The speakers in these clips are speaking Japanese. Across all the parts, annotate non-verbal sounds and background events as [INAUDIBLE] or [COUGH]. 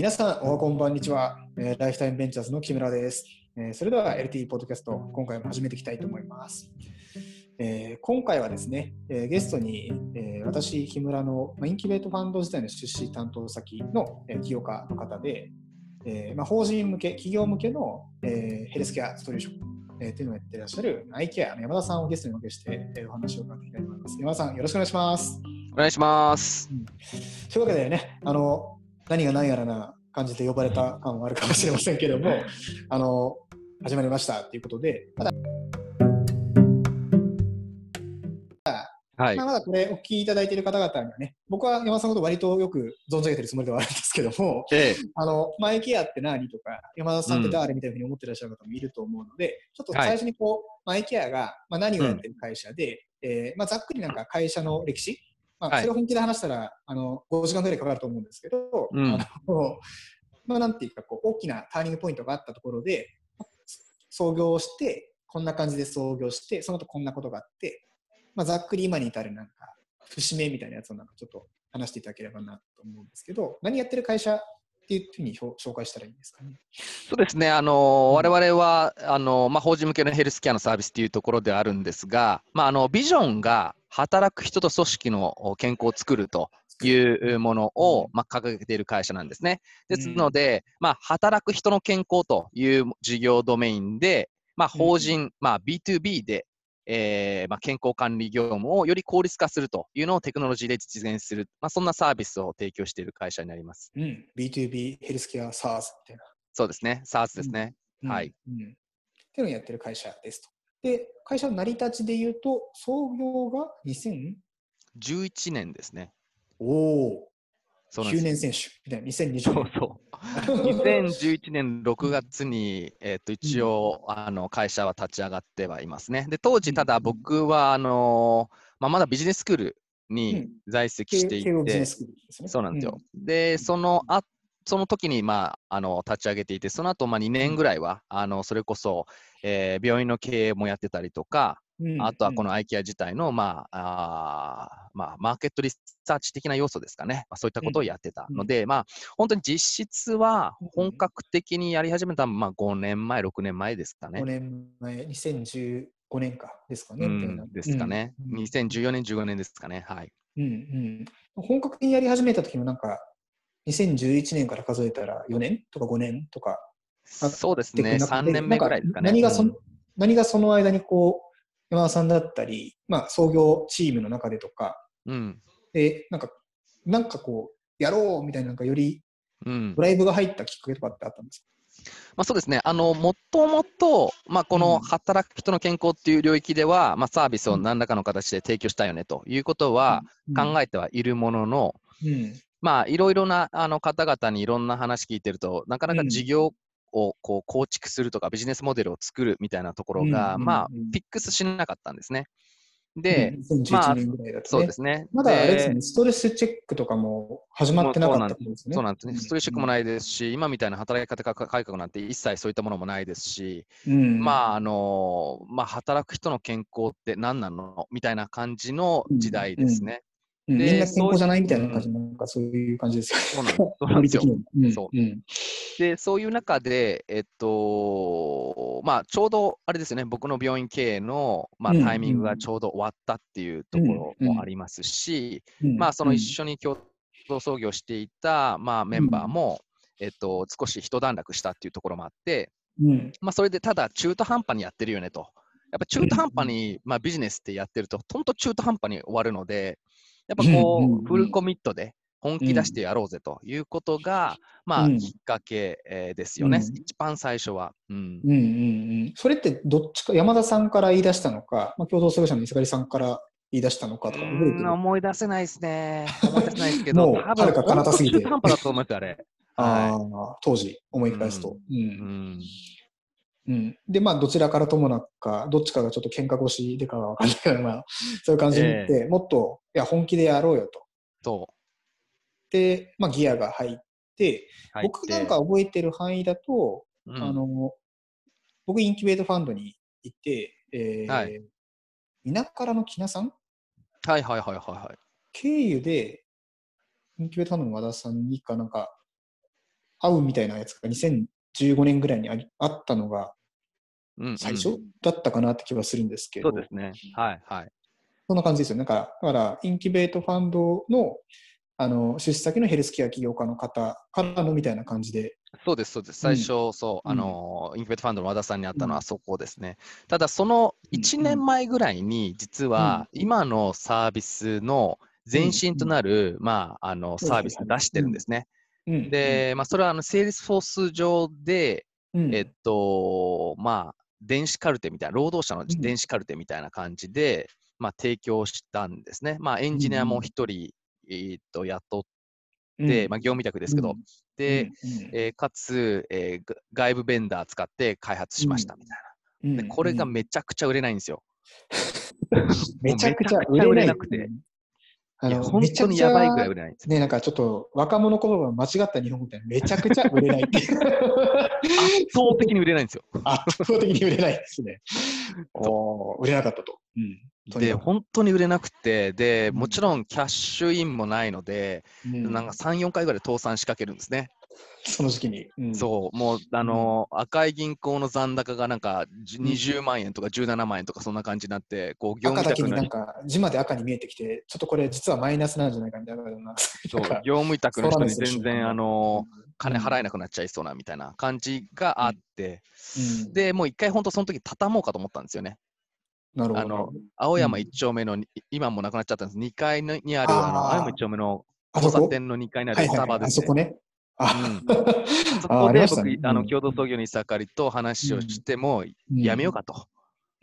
皆さん、おはこんばんにちは、えーライフタイムベンチャーズの木村です。えーそれでは LT ポッドキャスト、今回も始めていきたいと思います。えー今回はですね、えーゲストに、えー私、木村の、まあ、インキュベートファンド自体の出資担当先の、えー起業家の方で、えーまあ、法人向け、企業向けの、えーヘルスケアソリューション、えーっていうのをやっていらっしゃるアイケアの山田さんをゲストにお迎えして、えーお話を伺っていきたいと思います。山田さん、よろしくお願いします。お願いします。というわけでね、あの何が何やらな感じで呼ばれた感はあるかもしれませんけども、あの始まりましたということで、まだ,、はい。まあ、。まだこれお聞きいただいている方々にはね、僕は山田さんのこと割とよく存じ上げてるつもりではあるんですけども、ええ、あのマイケアって何とか、山田さんって誰みたいなふうに思ってらっしゃる方もいると思うので、ちょっと最初にこう、マイケアが、まあ、何をやってる会社で、えーまあ、ざっくりなんか会社の歴史、まあ、はいそれを本気で話したら、あの5時間ぐらいかかると思うんですけど、うんあの [LAUGHS] まあ、なんていうかこう、大きなターニングポイントがあったところで、創業して、こんな感じで創業して、その後こんなことがあって、まあ、ざっくり今に至るなんか節目みたいなやつをなんかちょっと話していただければなと思うんですけど、何やってる会社っていうふうに表紹介したらいいんですかね？そうですね。あの、我々は、あの、まあ、法人向けのヘルスケアのサービスというところであるんですが、まあ、あの、ビジョンが働く人と組織の健康を作るというものを、まあ、掲げている会社なんですね。ですので、まあ、働く人の健康という事業ドメインで、まあ、法人、まあ、B2B で、えーまあ、健康管理業務をより効率化するというのをテクノロジーで実現する、まあ、そんなサービスを提供している会社になります。うん、B2B ヘルスケア SARS みたいな。そうですね。SARS ですね。うんはい。うん。っていうのをやってる会社ですと。で、会社の成り立ちで言うと、創業が 2000? 11年ですね。おお、9そうなんです年選手みたいな、2020そう年。そう。[LAUGHS] 2011年6月に、えっと一応、あの会社は立ち上がってはいますね。で当時、ただ僕はあのまあ、まだビジネススクールに在籍していて、慶応ビジネススクールですね。そうなんですよ。で、そのあその時に、まあ、あの立ち上げていて、その後、まあ2年ぐらいは、あのそれこそ、えー病院の経営もやってたりとか、うんあとはこの、のアイケア自体の、まああーまあ、マーケットリサーチ的な要素ですかね、まあ、そういったことをやってたので、まあ、本当に実質は本格的にやり始めたのは、まあ、5年前、6年前ですかね5。年前、2015年かですかね。う。ん、ですかね、うん2014年、15年ですかね。はい。うんうん、本格的にやり始めた時もなんか、2011年から数えたら4年とか5年とか。あそうですね、ってなくて3年目ぐらいですかね。何がそ,、うん。何がその間にこう、山田さんだったり、まあ、創業チームの中でとか、うん。で、なんか、なんかこう、やろうみたいな、なんかよりうん。ドライブが入ったきっかけとかってあったんですまあ、そうですね、あのもともと、まあ、こうん。の働く人の健康っていう領域では、まあ、サービスを何らかの形で提供したいよねということはか考えてはいるものの、うんまあ、いろいろなあの方々にいろんな話聞いてると、なかなかうん事業をこう構築するとか、ビジネスモデルを作るみたいなところが、まあうん、フィックスしなかったんですね。で、うん2011まあそうですね。まだあれですよね、ストレスチェックとかも始まってなかったってことですね。そうなんですね。ストレスチェックもないですし、今みたいな働き方改革なんて一切そういったものもないですし、うん、まああのまあ、働く人の健康って何なの？みたいな感じの時代ですね。うん。みんでな健康じゃないみたいな感じ、なんかそういう感じですよ。ね。そうなんですよ。うん。そう。うん。で、そういう中で、えっと、まあ、ちょうどあれですよね、僕の病院経営の、まあ、うん。タイミングがちょうど終わったっていうところもありますし、うん。まあ、その一緒に共同創業していた、まあ、メンバーも、えっと、少し一段落したっていうところもあって、うん。まあ、それでただ中途半端にやってるよねと。やっぱ中途半端に、まあ、ビジネスってやってると、本当中途半端に終わるので、やっぱこうフルコミットで本気出してやろうぜということが、まあ、うん。きっかけえーですよね、うん。一番最初は。うん。うんうんうん、それってどっちか、山田さんから言い出したのか、まあ、共同創業者の磯狩さんから言い出したのかとか思い出せないですね。思い出せないで [LAUGHS] すけど、もう多遥か彼方すぎて。本当中途半端だと思います、あれ。あはあ当時思い返すと。うん。いうん。うんで、まあ、どちらからともなくか、どっちかがちょっと喧嘩腰でかは分かんないけど、まあ、そういう感じになって、もっと、いや、本気でやろうよと。そう。で、まあ、ギアが入って、入って。僕なんか覚えてる範囲だと、うん。あの、僕、インキュベートファンドに行って、えーはい。稲からの木名さん？はいはいはいはいはい。経由で、インキュベートファンドの和田さんにかなんか、会うみたいなやつが2015年ぐらいにあったのが最初だったかなって気はするんですけど、そうですね。はいはい。そんな感じですよ。なんか、だから、インキュベートファンドの、あの、出資先のヘルスケア起業家の方からのみたいな感じで。そうです、そうです。最初、そう、うんあの、インキュベートファンドの和田さんに会ったのうんはそこですね。ただ、その1年前ぐらいに、実は、今のサービスの前身となる、まあ、あの、サービスを出してるんですね。うん、で、まあ、それは、あの、 Salesforce 上で、うん、えっと、まあ、電子カルテみたいな、労働者のん。電子カルテみたいな感じで、まあ、提供したんですね。まあ、エンジニアも一人、えーっと、雇って、まあ、業務委託ですけど、で、えーかつ、えーが外部ベンダー使って開発しましたみたいうん。な。で、これがうん。めちゃくちゃ売れないんですよ。[LAUGHS] めちゃくちゃ売れなくて。あの本当にやばいぐらい売れないんですよ。ね、なんかちょっと若者言葉間違った日本語みたいな、めちゃくちゃ売れないっていう。[LAUGHS] 圧倒的に売れないんですよ。圧倒的に売れないですね。[LAUGHS] おー売れなかったと。うんで、本当に売れなくて、で、うんもちろんキャッシュインもないので、うんなんか3、4回ぐらい倒産しかけるんですね。[LAUGHS] その時期に。うんそう、もう、あのー赤い銀行の残高がなんかじうん20万円とか17万円とかそんな感じになって、こう、業赤だけ務委託のになんか字まで赤に見えてきて、ちょっとこれ実はマイナスなんじゃないかみたいな。そう業務委託の人に全然、あのー金払えい。なくなっちゃいそうなみたいな感じがあって、うん、で、もう一回本当その時畳もうかと思ったんですよね。なるほど。あの青山一丁目のに、今もなくなっちゃったんです。2階のにある、あの青山一丁目の交差点の2階にあるスタはいはいはい、バですね。あそこね。そあこで僕、あのうん。共同創業の伊佐かりと話をしても、うんやめようかと。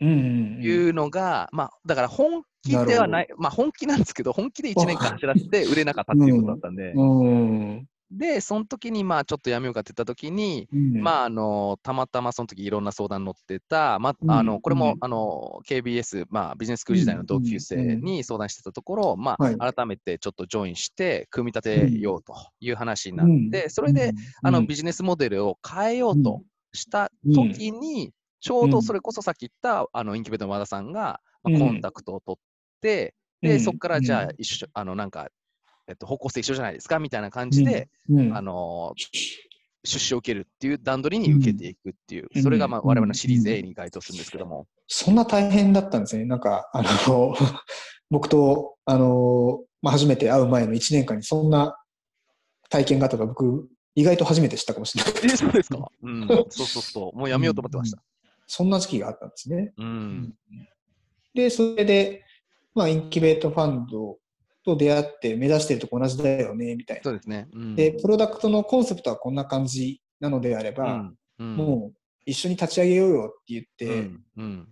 いうのが、まあ、だから本気ではない、まあ本気なんですけど、本気で1年間走らせて売れなかったっていうことだったんで、うん。で、その時に、まあちょっとやめようかって言った時に、うん。まあ、あの、たまたまその時いろんな相談乗ってた、まうんあの、これも、うん。あの、KBS、まあ、ビジネススクール時代の同級生に相談してたところ、まはい。あ、改めてちょっとジョインして、組み立てようという話になって、それで、、あの、ビジネスモデルを変えようとした時に、ちょうどそれこそさっき言った、あの、インキュベーターの和田さんが、まあ、コンタクトを取って、で、そこからじゃあ、一緒、あの、なんか、えっと、方向性一緒じゃないですかみたいな感じで、うん、あの出資を受けるっていう段取りに受けていくっていう、うんそれがまあうん我々のシリーズ A に該当するんですけども。そんな大変だったんですね。なんか、あの、[LAUGHS] 僕と、あの、まあ、初めて会う前の1年間にそんな体験があったと僕、意外と初めて知ったかもしれない。え、そうですか？うん。そうそうそう。もうやめようと思ってました。そんな時期があったんですね。うん。で、それで、まあ、インキュベートファンドと出会って目指してるとこ同じだよね、みたいな。そうですね。うん。で、プロダクトのコンセプトはこんな感じなのであれば、うん、うん、もう一緒に立ち上げようよって言って、うん、うん。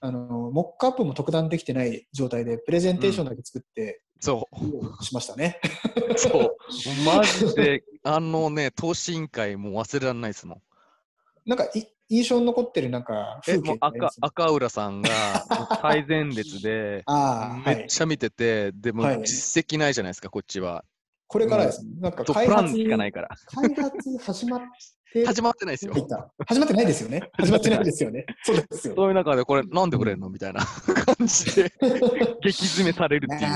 あの、モックアップも特段できてない状態で、プレゼンテーションだけ作って、そしましたね。う。そう。[LAUGHS] マジで、あのね、投資委員会もう忘れられないですもん。なんかい、印象に残ってるなんかえ、風景もう赤赤浦さんがもう最前列で。[LAUGHS] めっちゃ見てて、でもはい実績ないじゃないですか、こっちは。これからですね。なんかとプ開発ランしかないから。開発始まって、始まってないですよ。始まってないですよね。始まってないですよね。[LAUGHS] そうですよ。そういう中で、これ、なんでくれんの？みたいな [LAUGHS] 感じで、激詰めされるっていう。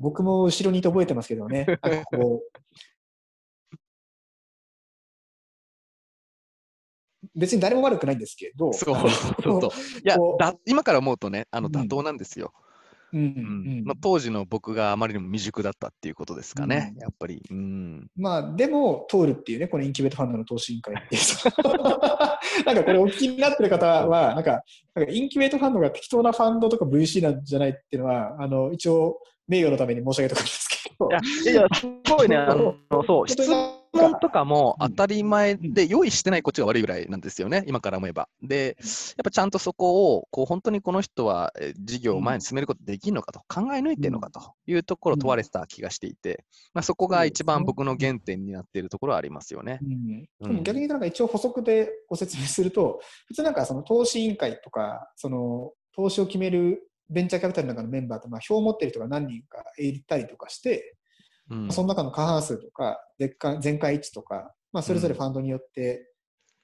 僕も後ろにいて覚えてますけどね。なんかこう別に誰も悪くないんですけど、そうそうそう。いやだ、今から思うとね、あのうん妥当なんですよ。うんまあ、当時の僕があまりにも未熟だったっていうことですかね、うんやっぱり。うん、まあ、でも通るっていうね、このインキュベートファンドの投資委員会って。[LAUGHS] なんかこれお聞きになってる方は、なんか、なんかインキュベートファンドが適当なファンドとか VC なんじゃないっていうのは、あの、一応、名誉のために申し上げておくんですけど。いや、いや、すごいね、あの、そう、質 [LAUGHS] 本問とかもうん。当たり前で用意してないこっちが悪いぐらいなんですよね、今から思えば。で、やっぱちゃんとそこを、こう、本当にこの人はえー事業を前に進めることできるのかと、考え抜いてるのかというところを問われてた気がしていて、まあ、そこが一番僕の原点になっているところはありますよね。うん。逆になんか一応補足でご説明すると、普通なんかその投資委員会とか、その投資を決めるベンチャーキャピタルの中のメンバーって、まあ票を持ってる人が何人かいたりとかして、うん。その中の過半数とか、全会一致とか、まあ、それぞれファンドによって、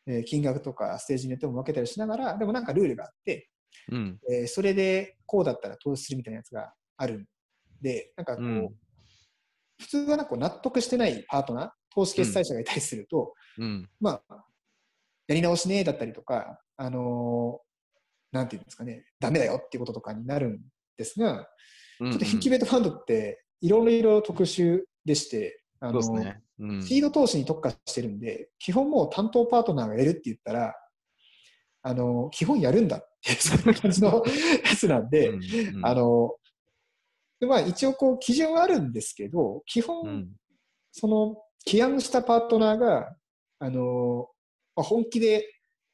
えー金額とかステージによっても分けたりしながら、でもなんかルールがあって、うん。えーそれでこうだったら投資するみたいなやつがあるんで、なんかこう、うん。普通はなんか納得してないパートナー、投資決済者がいたりすると、うん。まあ、やり直しねだったりとか、あのーなんていうんですかね、ダメだよっていうこととかになるんですが、ちょちょっとインキュベートファンドっていろいろ特殊でして、あのね。うん。シード投資に特化してるんで、基本もう担当パートナーがやるって言ったら、あの基本やるんだっていう、そんな感じのやつなんで、うんうんあのでまあ、一応こう基準はあるんですけど、基本、うんその起案したパートナーが、あのまあ、本気で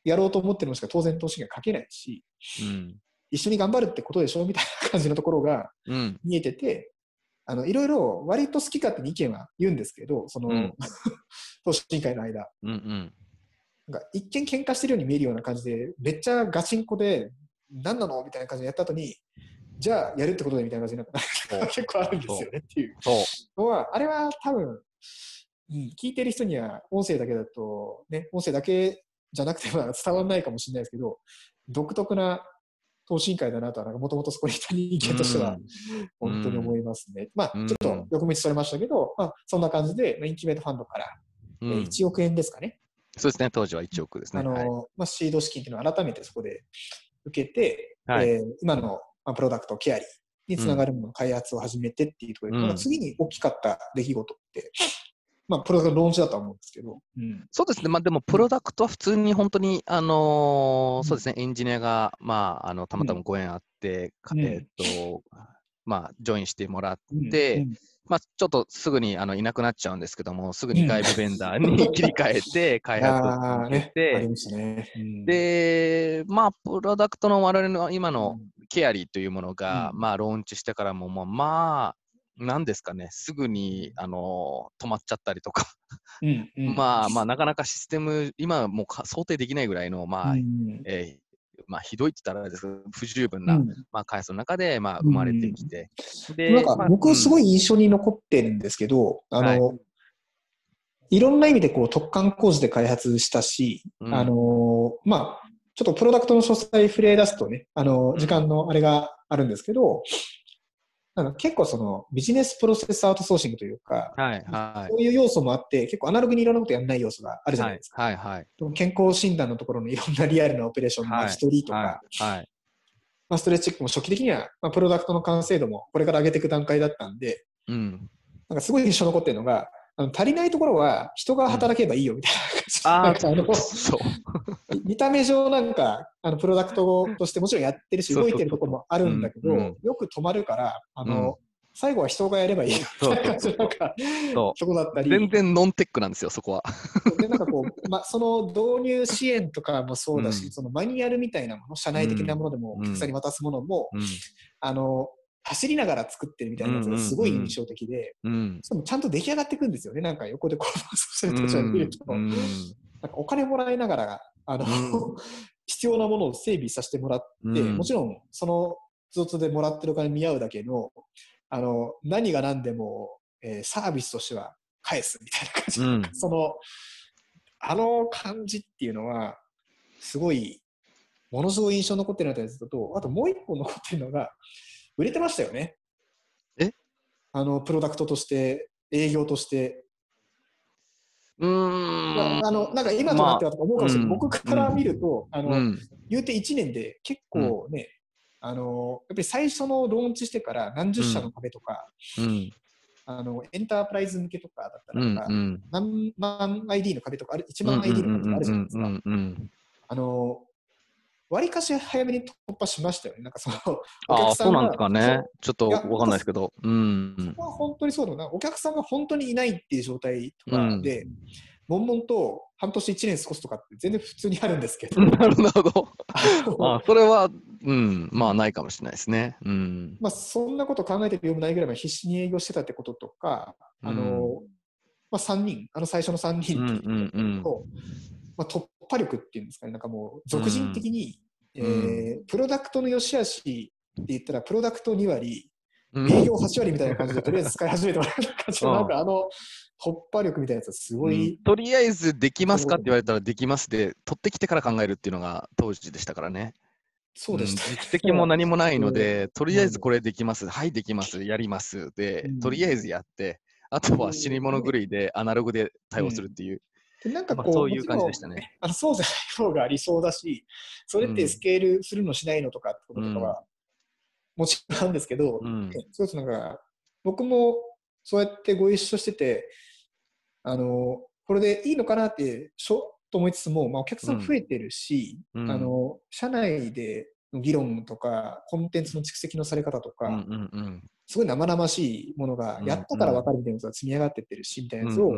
やろうと思ってるのしか当然投資がかけないし、うん。一緒に頑張るってことでしょみたいな感じのところがうん。見えてて、あのいろいろ割と好き勝手に意見は言うんですけど、その、うん。投資委員会の間、うんうん。なんか一見喧嘩してるように見えるような感じで、めっちゃガチンコで、何なの？みたいな感じでやった後に、じゃあやるってことでみたいな感じになった。[LAUGHS] 結構あるんですよねっていう。のは、あれは多分、うん、聞いてる人には音声だけだと、ね、音声だけじゃなくては伝わらないかもしれないですけど、独特な投資委員会だなとは、もともとそこにいた人間としては、本当に思いますね。まあ、うんちょっと横道それましたけど、まあ、そんな感じで、まあインキュベートファンドから、うんえー1億円ですかね。そうですね。当時は1億ですね。あのはいまあ、シード資金っていうのを改めてそこで受けて、はいえー今の、まあ、プロダクト、ケアリーにつながるものの開発を始めてっていうところで、うんまあ次に大きかった出来事って、まあ、プロダクトのローンチだとは思うんですけど、うん。そうですね。まあでも、プロダクトは普通に本当に、あのーうん。そうですね。エンジニアが、まあ、あの、たまたまご縁あって、かうん。えーっと、まあ、ジョインしてもらっうん。でうん。まあ、ちょっとすぐにあのいなくなっちゃうんですけども、すぐに外部ベンダーに [LAUGHS] 切り替えて、開発を続て、ましたね。うん、で、まあ、プロダクトの我々の今のうん。ケアリーというものが、うん。まあ、ローンチしてからも、まあ、なんですかね、すぐに、あの止まっちゃったりとか、うんうんまあ、まあ、なかなかシステム、今はもうか想定できないぐらいの、まあ、うんえーまあ、ひどいって言ったらあれですけど、不十分な、うん。まあ、開発の中で、まあ、生まれてきて。でなんかまあ僕すごい、い印象に残ってるんですけど、あの、、はい。ろんな意味でこう特貫工事で開発したし、うん。あの、まあ、ちょっとプロダクトの詳細触れ出すとね、あの、時間のあれがあるんですけど、なんか結構そのビジネスプロセスアウトソーシングというか、はい、はい。そういう要素もあって、結構アナログにいろんなことやらない要素があるじゃないですか。はい、はい。健康診断のところのいろんなリアルなオペレーションのはい巻き取りとか、はい、はい。まあ、ストレッチチェックも初期的には、まあ、プロダクトの完成度もこれから上げていく段階だったんで、うん。なんかすごい印象残ってるのが、あの足りないところは人が働けばいいよみたいなあ感じ、なんかあのそう。見た目上なんかあのプロダクトとしてもちろんやってるし動いてるところもあるんだけど、よく止まるからあの、最後は人がやればいいよみたいな感じのなんかそとこだったう。り全然ノンテックなんですよ、そこは。でなんかこう、ま、その導入支援とかもそうだし、うんそのマニュアルみたいなもの社内的なものでもうんお客さんに渡すものも、うん。あの走りながら作ってるみたいなやつがすごい印象的で、うん。しかもちゃんと出来上がっていくんですよね、なんか横でこう、[LAUGHS] そういう人たちを見ると、うん。なんかお金もらいながら、あの、うん。必要なものを整備させてもらって、うん。もちろん、その一つでもらってるお金に見合うだけの、あの、何が何でも、えーサービスとしては返すみたいな感じ、うん。その、あの感じっていうのは、すごい、ものすごい印象に残ってるなとやつと、あともう一個残ってるのが、売れてましたよね。え？あの、プロダクトとして、営業として、うーん。あのなんか今となってはとか思うかもしれない、まあうん僕から見ると、あのうん。言うて1年で結構ね、あのやっぱり最初のローンチしてから何十社の壁とか、うん。あのエンタープライズ向けとかだったうん。らとか、うん。何万 ID の壁とかある、1万 ID の壁とかあるじゃないですか。うん。うん。あの割かし早めに突破しましたよね。なんかそのおああ、客さがそうんなんですかね。ちょっとわかんないですけど。うん。そこは本当にそうだな。お客さんが本当にいないっていう状態とかで、悶々と半年1年過ごすとかって全然普通にあるんですけど、[LAUGHS] なるほど。[LAUGHS] ああそれは、うん、まあないかもしれないですね。うん。まあ、そんなこと考えてる余裕もないぐらい必死に営業してたってこととか、あのまあ、3人、あの最初の3人っていううんうんうんと、まあ、突破力っていうんですかね、なんかもう、俗人的に、うん。えープロダクトの良し悪しって言ったら、プロダクト2割、うん。営業8割みたいな感じで、とりあえず使い始めてもらう感じの、うん。なんかあの突破力みたいなやつはすごい、うん。とりあえずできますかって言われたらできますで、取ってきてから考えるっていうのが当時でしたからね。そうでした。ん。実績も何もないので、[LAUGHS] とりあえずこれできます、はい、できます、やります。でうん、とりあえずやって、あとは死に物狂いでアナログで対応するっていう、でなんかこう、まあそういう感じでしたね。あのそうじゃない方がありそうだし、それってスケールするのしないのとかってこととかは、もちろんあるんですけど、うん。そうですなんか、僕もそうやってご一緒してて、あの、これでいいのかなって、しょと思いつつも、まあ、お客さん増えてるし、うんあの、社内での議論とか、コンテンツの蓄積のされ方とか、うんうんうん。すごい生々しいものが、うんやったから分かるみたいなやつが積み上がってってるし、みたいなやつを、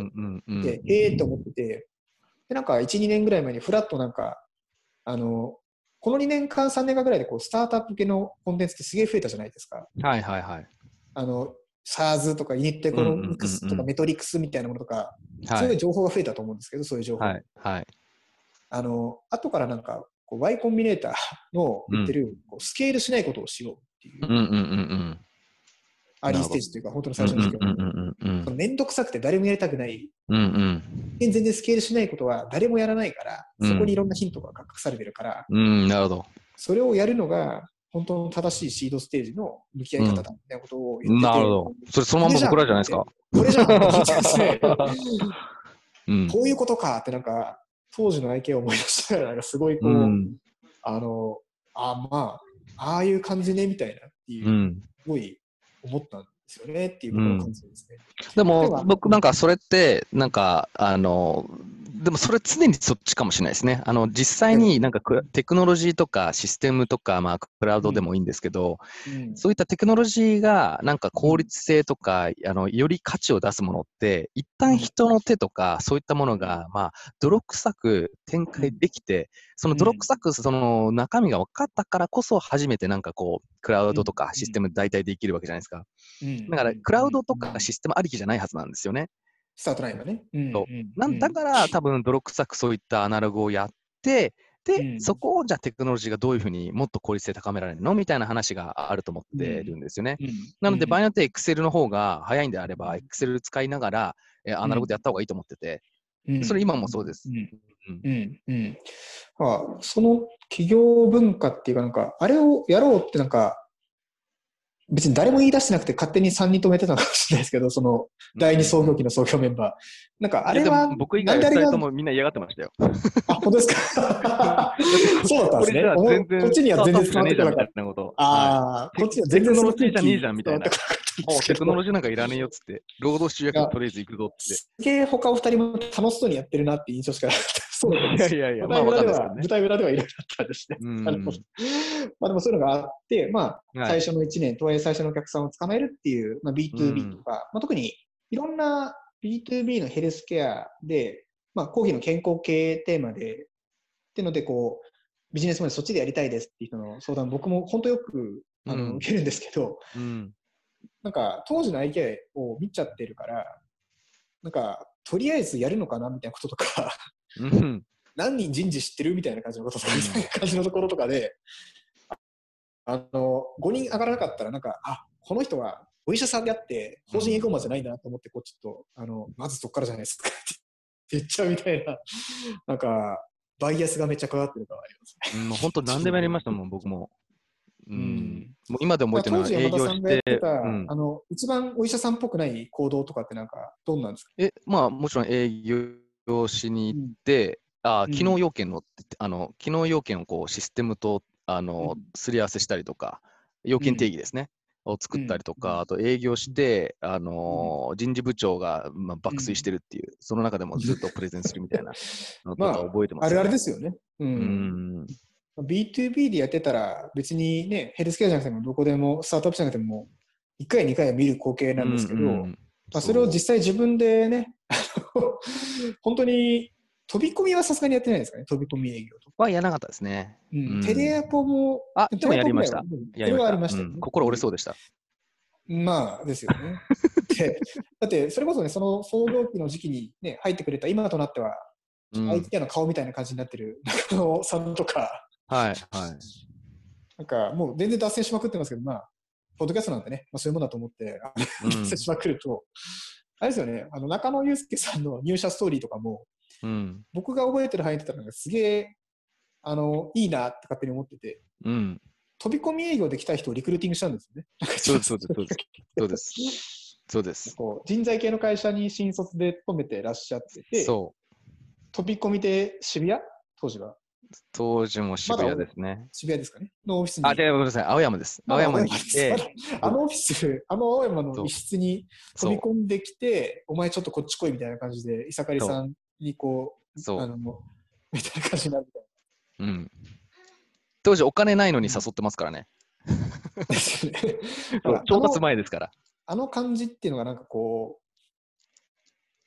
で、ええと思ってて、で、なんか1、2年ぐらい前にフラッとなんか、あの、この2年間、3年間ぐらいでこうスタートアップ系のコンテンツってすげえ増えたじゃないですか。はいはいはい。あの、SARS とか unit economics とかメトリクスみたいなものとか、はいそういう情報が増えたと思うんですけど、そういう情報。はいはい。あの、後からなんか、こう Y コンビネーターの言ってる、こうスケールしないことをしようっていう、うんうんうんうん。アーリーステージというか、本当の最初の時うんうんうんうんそのめんどくさくて誰もやりたくない、うんうん全然スケールしないことは誰もやらないから、うんそこにいろんなヒントが隠されてるから、うん、なるほど。それをやるのが、本当の正しいシードステージの向き合い方だみたいなことを言ってて、なるほど。それそのまま僕らじゃないですか。これじゃん。こういうことかってなんか、当時の愛犬を思い出しながら、なんかすごいこう、うん。あの、あまあ、ああいう感じねみたいなっていうう、ん。すごい思ったんですよねっていうことを感じてですね。ででもは僕なんかそれってなんかあのでもそれ常にそっちかもしれないですね。あの実際になんかクテクノロジーとかシステムとかまあクラウドでもいいんですけど、うん。そういったテクノロジーがなんか効率性とかあのより価値を出すものって一旦人の手とかそういったものがまあ泥臭く展開できてその泥臭くその中身が分かったからこそ初めてなんかこうクラウドとかシステム大体できるわけじゃないですか。うん。だからクラウドとかシステムありきじゃないはずなんですよね。スタートラインはね。うんそううん。なんだから多分泥臭くそういったアナログをやって、で、うん。そこをじゃあテクノロジーがどういうふうにもっと効率性高められるのみたいな話があると思ってるんですよね。うん。なので、うん。場合によって Excel の方が早いんであれば、Excel 使いながら、えアナログでやった方がいいと思ってて、うん。それ今もそうです。う。ん。うん。その企業文化っていうか、なんか、あれをやろうってなんか、別に誰も言い出してなくて勝手に3人止めてたのかもしれないですけど、その第二創業期の創業メンバー。なんかあれは僕以外2なんであれが人ともみんな嫌がってましたよ。あ、本当ですか？[LAUGHS] そうだったんですね。こっちには全然伝わってこなかったああ、こっちには全然テクノロジーじゃねえじゃんみたいな [LAUGHS] テクノロジーなんかいらねえよっつって、労働集約とりあえず行くぞっつっすげえ他お二人も楽しそうにやってるなっていう印象しかなかった。そうですて。いやいやいや、まあ舞台裏では、わかんないですけどね舞。台裏ではいろいろあったんですね。うんなるほどまあでもそういうのがあって、まあ、はい最初の1年、とはいえ最初のお客さんを捕まえるっていう、まあ、B2B とか、まあ、特にいろんな B2B のヘルスケアで、まあ、コーヒーの健康系テーマで、っていうので、こう、ビジネスまでそっちでやりたいですっていう人の相談、僕も本当よくあの、うん受けるんですけど、うん。なんか当時の IK を見ちゃってるから、なんか、とりあえずやるのかなみたいなこととか、うん。何人人事知ってるみたいな感じのこととか、みたいな感じのところとかで、あの、5人上がらなかったら、なんか、あ、この人はお医者さんであって、法人エコーマじゃないんだなと思って、こう、ちょっと、あの、まずそこからじゃないですか。って言っちゃうみたいな、なんか、バイアスがめっちゃかかってるからありますね。うんもう本当何でもやりましたもん、僕も。ううん。ん。もう今でも覚えてるの営業して。て、た、うん。あの、一番お医者さんっぽくない行動とかってなんか、どんなんですか？え、まあもちろん営業しに行って、あうん。機能要件の、あの、機能要件をこうシステムと、あのうん、すり合わせしたりとか、要件定義ですね。を作ったりとうん。か、あと営業して、あのー人事部長が、まあ、爆睡してるっていう、その中でもずっとプレゼンするみたいなのと [LAUGHS] まか覚えてます、あるあるですよね。う。うん。ん。B2B でやってたら、別にね、ヘルスケアじゃなくても、どこでも、スタートアップじゃなくても、1回、2回は見る光景なんですけど、うんうん。まあ、それを実際自分でね、本当に飛び込みはさすがにやってないですかね、飛び込み営業とか。はやらなかったですね。うんうんテレアポも、あ、でもやりました。テレアポぐらいはうんそれはありましたよねうん心折れそうでした。まあですよね。[LAUGHS] でだって、それこそね、その創業期の時期に、ね、入ってくれた今となっては、うん、IT の顔みたいな感じになってる中野さんとか、はい、はい。なんかもう全然脱線しまくってますけど、まあ、ポッドキャストなんでね、まあ、そういうものだと思って、脱線しまくると、あれですよね、あの中野祐介さんの入社ストーリーとかも、うん。僕僕が覚えてる範囲で言ったら、すげえ、あの、いいなって勝手に思ってて、うん。飛び込み営業で来た人をリクルーティングしたんですよね。そうです、そうです、そうです。そうです。そうです。こう人材系の会社に新卒で勤めてらっしゃってて、そ飛び込みで渋谷？当時は。当時も渋谷ですね。渋谷ですかね？のオフィスに。あ、でごめんなさい、青山です。青山に来て、あのオフィス、あの青山の一室に飛び込んできて、お前ちょっとこっち来いみたいな感じで、伊坂りさんにこう、そうあの、みたいな感じになるみたいうん。当時お金ないのに誘ってますからね。[LAUGHS] 調達前ですから。あの感じっていうのがなんかこう、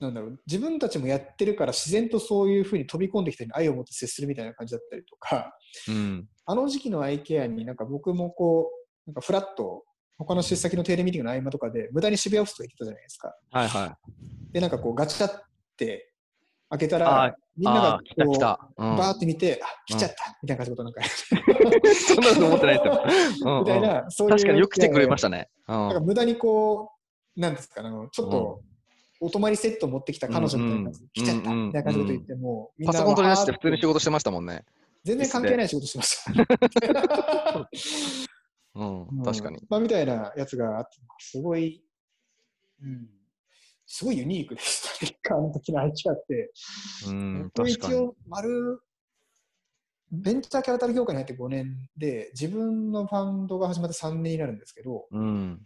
なんだろう、自分たちもやってるから自然とそういうふうに飛び込んできた人に愛を持って接するみたいな感じだったりとか、うん。あの時期のアイケアになんか僕もこう、なんかフラッと他の出先の定例ミーティングの合間とかで無駄に渋谷オフィスとか行ってたじゃないですか。はいはい。で、なんかこうガチャって開けたあら、みんなあがこう、バーって見て、あ、来ちゃったみたいな感じのことなんか、[LAUGHS] そんなこと思ってないですよ。[LAUGHS] みたいな、そういう。確かによく来てくれまししたね。うんなんか無駄にこう、なんですかね、あのちょっと、お泊まりセット持ってきた彼女みたいな感じで、来ちゃったみたいな感じで言っても、パソコン取り出して普通に仕事してましたもんね。全然関係ない仕事してました。[LAUGHS] うん、確かにうん。。まあ、みたいなやつがあって、すごい、うん、すごいユニークでしたね、あの時のって。うん、僕確かに。一応、丸、ベンチャーキャピタル業界に入って5年で、自分のファンドが始まって3年になるんですけど、うん。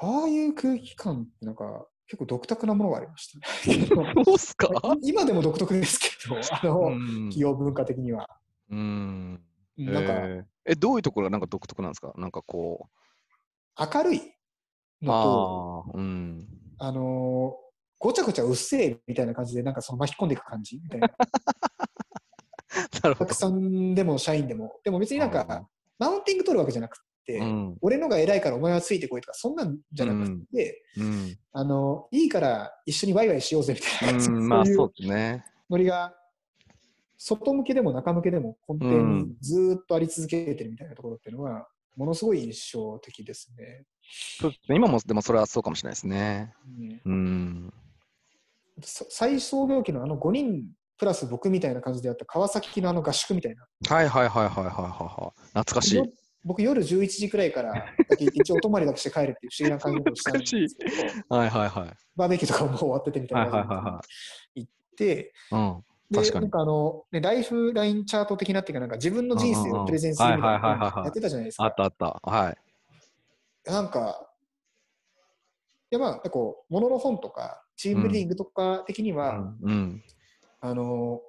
ああいう空気感ってなんか結構独特なものがありましたね。[LAUGHS] そうっすか？今でも独特ですけど、あの、うん企業文化的には。うん。なんか、えーえ、どういうところがなんか独特なんですか？なんかこう。明るいのと、ああ、うん。あのーごちゃごちゃうっせえみたいな感じで、なんかその巻き込んでいく感じみたいな。[LAUGHS] なるほどお客。さんでも社員でも。でも別になんか、マウンティング取るわけじゃなくて、うん。俺のが偉いからお前はついてこいとか、そんなんじゃなくて、うん。あの、いいから一緒にワイワイしようぜみたいなまあそうですね。ノリが、外向けでも中向けでも根底にずーっとあり続けてるみたいなところっていうのは、ものすごい印象的ですね。そうですね今もでもそれはそうかもしれないですね。うん最創業期のあの5人プラス僕みたいな感じでやった川崎のあの合宿みたいな。はいはいはいはいはいはいはい。懐かしいよ。僕夜11時くらいから一応お泊まりだけして帰るっていう不思議な感じをしたんですけど、はいはいはい。バーベキューとかも終わっててみたいな感じで行って、うん。で、確かになんかあの、ね、ライフラインチャート的なっていうか、なんか自分の人生をプレゼンするみたいなやってたじゃないですか。あったあった。はい。なんか、いやまあ、なんかこう、ものの本とか、チームビルディングとか的には、うん。あの、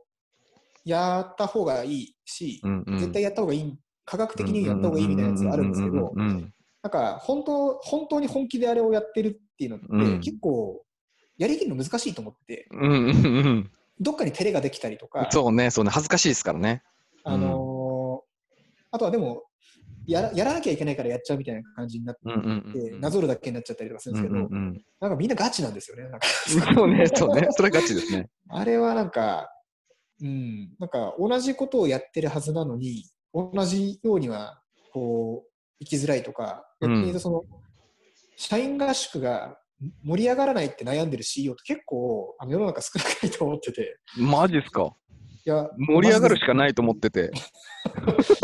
やった方がいいし、うんうん。絶対やった方がいい、科学的にやった方がいいみたいなやつがあるんですけど、うんうんなんか本当、本当に本気であれをやってるっていうのって、うん結構、やりきるの難しいと思ってて、うんうんうんうん。どっかに照れができたりとか、そうね、そうね、恥ずかしいですからね。あのーあとはでもやら、やらなきゃいけないからやっちゃうみたいな感じになって、うんうんうんうんなぞるだけになっちゃったりとかするんですけど、うんうんなんかみんなガチなんですよね。なんかうんそうね、[LAUGHS] そうね、それガチですね。あれはなんか、うん、なんか同じことをやってるはずなのに、同じようにはこう生きづらいとか、うん逆に言うとその、社員合宿が盛り上がらないって悩んでる CEO って結構あの世の中少なくないと思ってて、マジですか？いや盛り上がるしかないと思ってて。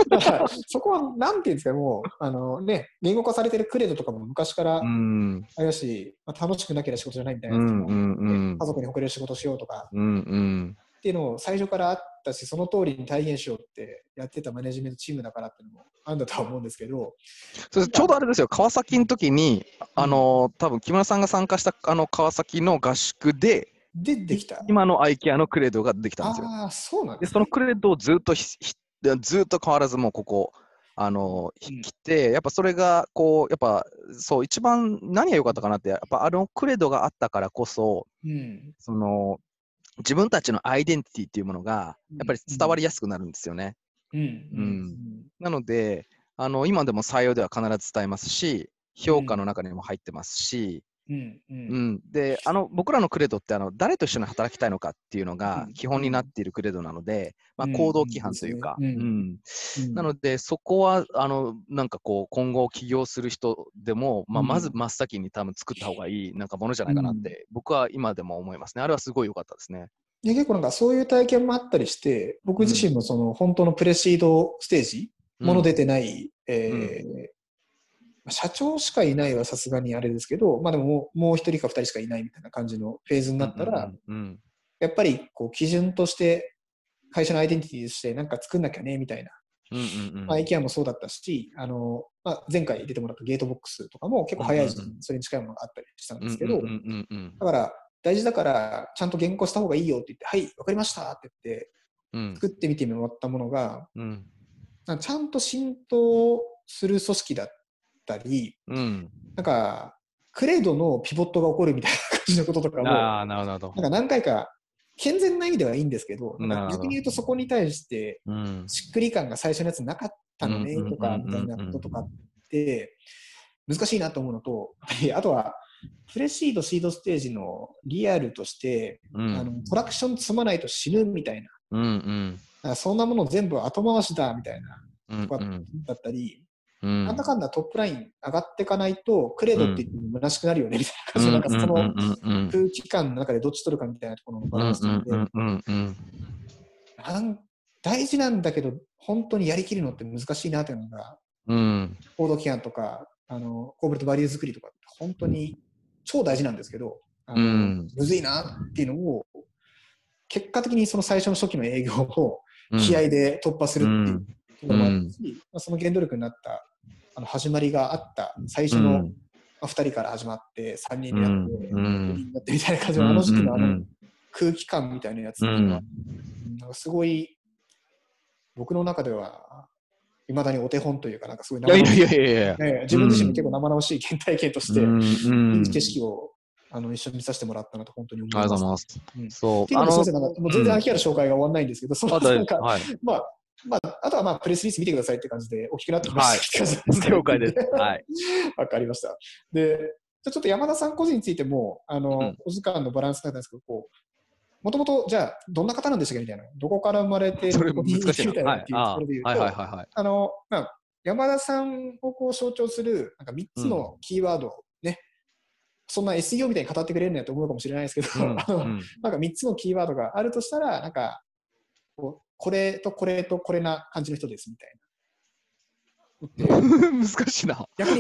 だからそこはなんていうんですか、もうあの、ね、言語化されてるクレドとかも昔からうん。あれだし、まあ、楽しくなければ仕事じゃないみたいなやつも、うんうんうん家。族に誇れる仕事しようとかうんうん。っていうのを最初からあったし、その通りに体現しようってやってたマネジメントチームだからっていうのもあるんだとは思うんですけど、それちょうどあれですよ、川崎の時に、あの、多分木村さんが参加したあの川崎の合宿で、で、できた。今のアイケアのクレードができたんですよ。ああ、そうなんで、です、そのクレードをずっとひひずっと変わらずもうここ、あの、うん来て、やっぱそれが、こう、やっぱ、そう、一番何が良かったかなって、やっぱあのクレードがあったからこそ、うん。その、自分たちのアイデンティティっていうものが、やっぱり伝わりやすくなるんですよね。うん。うん。うんなので、あの今でも採用では必ず伝えますし、評価の中にも入ってますし、うん。う。うん。んであの僕らのクレドってあの誰と一緒に働きたいのかっていうのがうん。基本になっているクレドなので、まあ、うん。行動規範というか、うん。うん。うん。なのでそこはあのなんかこう今後起業する人でも、まあ、うん。まず真っ先に多分作った方がいいなんかものじゃないかなって、僕は今でも思いますね。あれはすごい良かったですね。いや結構なんかそういう体験もあったりして、僕自身もその本当のプレシードステージ、もの出てない、えー社長しかいないはさすがにあれですけど、まあでももう一人か二人しかいないみたいな感じのフェーズになったら、うんうんやっぱりこう基準として、会社のアイデンティティとしてなんか作んなきゃねみたいな、うんうんうん。まあ、IKEA もそうだったし、あのまあ、前回出てもらったゲートボックスとかも結構早い時期うんうんにそれに近いものがあったりしたんうんですけど、うんうんうんだから大事だからちゃんと原稿した方がいいよって言って、はい、わかりましたって言って、うん。作ってみてもらったものが、うん。ちゃんと浸透する組織だったり、うん。なんか、クレードのピボットが起こるみたいな感じのこととかも、ああ、なるほど。なんか何回か、健全な意味ではいいんですけど、な逆に言うとそこに対して、うん。しっくり感が最初のやつなかったのねうんとか、うんみたいなこととかって、難しいなと思うのと、[LAUGHS] あとは、プレシード、シードステージのリアルとして、うん。あのトラクション積まないと死ぬみたいな、うんうん。そんなもの全部後回しだみたいな、うん。とかだったり、うん。なんだかんだトップライン上がっていかないと、クレードって言っても虚しくなるよねみたいな感じ。で、なんかそのの空気感の中でどっち取るかみたいなところのバランスなので、うんうんうんなん大事なんだけど、本当にやりきるのって難しいなというのが、うん。コードキャンとか、あのコーブレットバリュー作りとか本当に超大事なんですけど、あのうん。むずいなっていうのを、結果的にその最初の初期の営業をうん。気合で突破するっていううんところもあるし、まあ、その原動力になったあの始まりがあった最初の、まあ、2人から始まって3人になって、うんうん4人になってみたいな感じのあの時期のあのうん空気感みたいなやつっていうのは、なんかすごい僕の中ではいまだにお手本というか、なんかすごい生々しいやいやいやいや。ね自分自身も結構生々しい原体験として、うんうんいい景色をあの一緒に見させてもらったなと本当に思います。ありがとうございます。うんそう。あの先生なんかもう全然秋ある紹介が終わらないんですけど、そのあ大なんか、はい。まあ、まあ、あとはまあプレスリリース見てくださいって感じで大きくなってきました、って感じなんけど了解です。はい。[LAUGHS] わかりました。で、じゃあちょっと山田さん個人についても、あの、うんお時間のバランスなんですけど、こう、もともと、じゃあ、どんな方なんでしたっけみたいな。どこから生まれて、どこに。行きたいはい。っていうとあころで言うと、はいはいはいはい。あの、まあ、山田さんをこう象徴する、なんか3つのキーワードをね、そんな SEO みたいに語ってくれるんやと思うかもしれないですけど、うんなんか3つのキーワードがあるとしたら、なんか、こうこれとこれとこれな感じの人ですみたいな。[LAUGHS] 難しいな。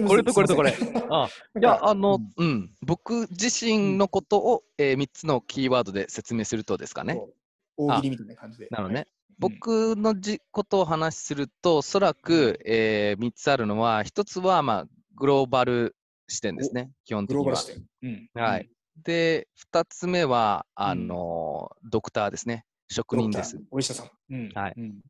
これとこれとこれ。あいや、あの、うん、僕自身のことを、え3つのキーワードで説明するとですかね。大喜利みたいな感じで。なのね。はい。僕のじことをお話しすると、おそらく、え3つあるのは、1つは、まあ、グローバル視点ですね、基本的には。うん。はい。で、2つ目は、あの、ドクターですね、職人です。。お医者さん。うんはいうん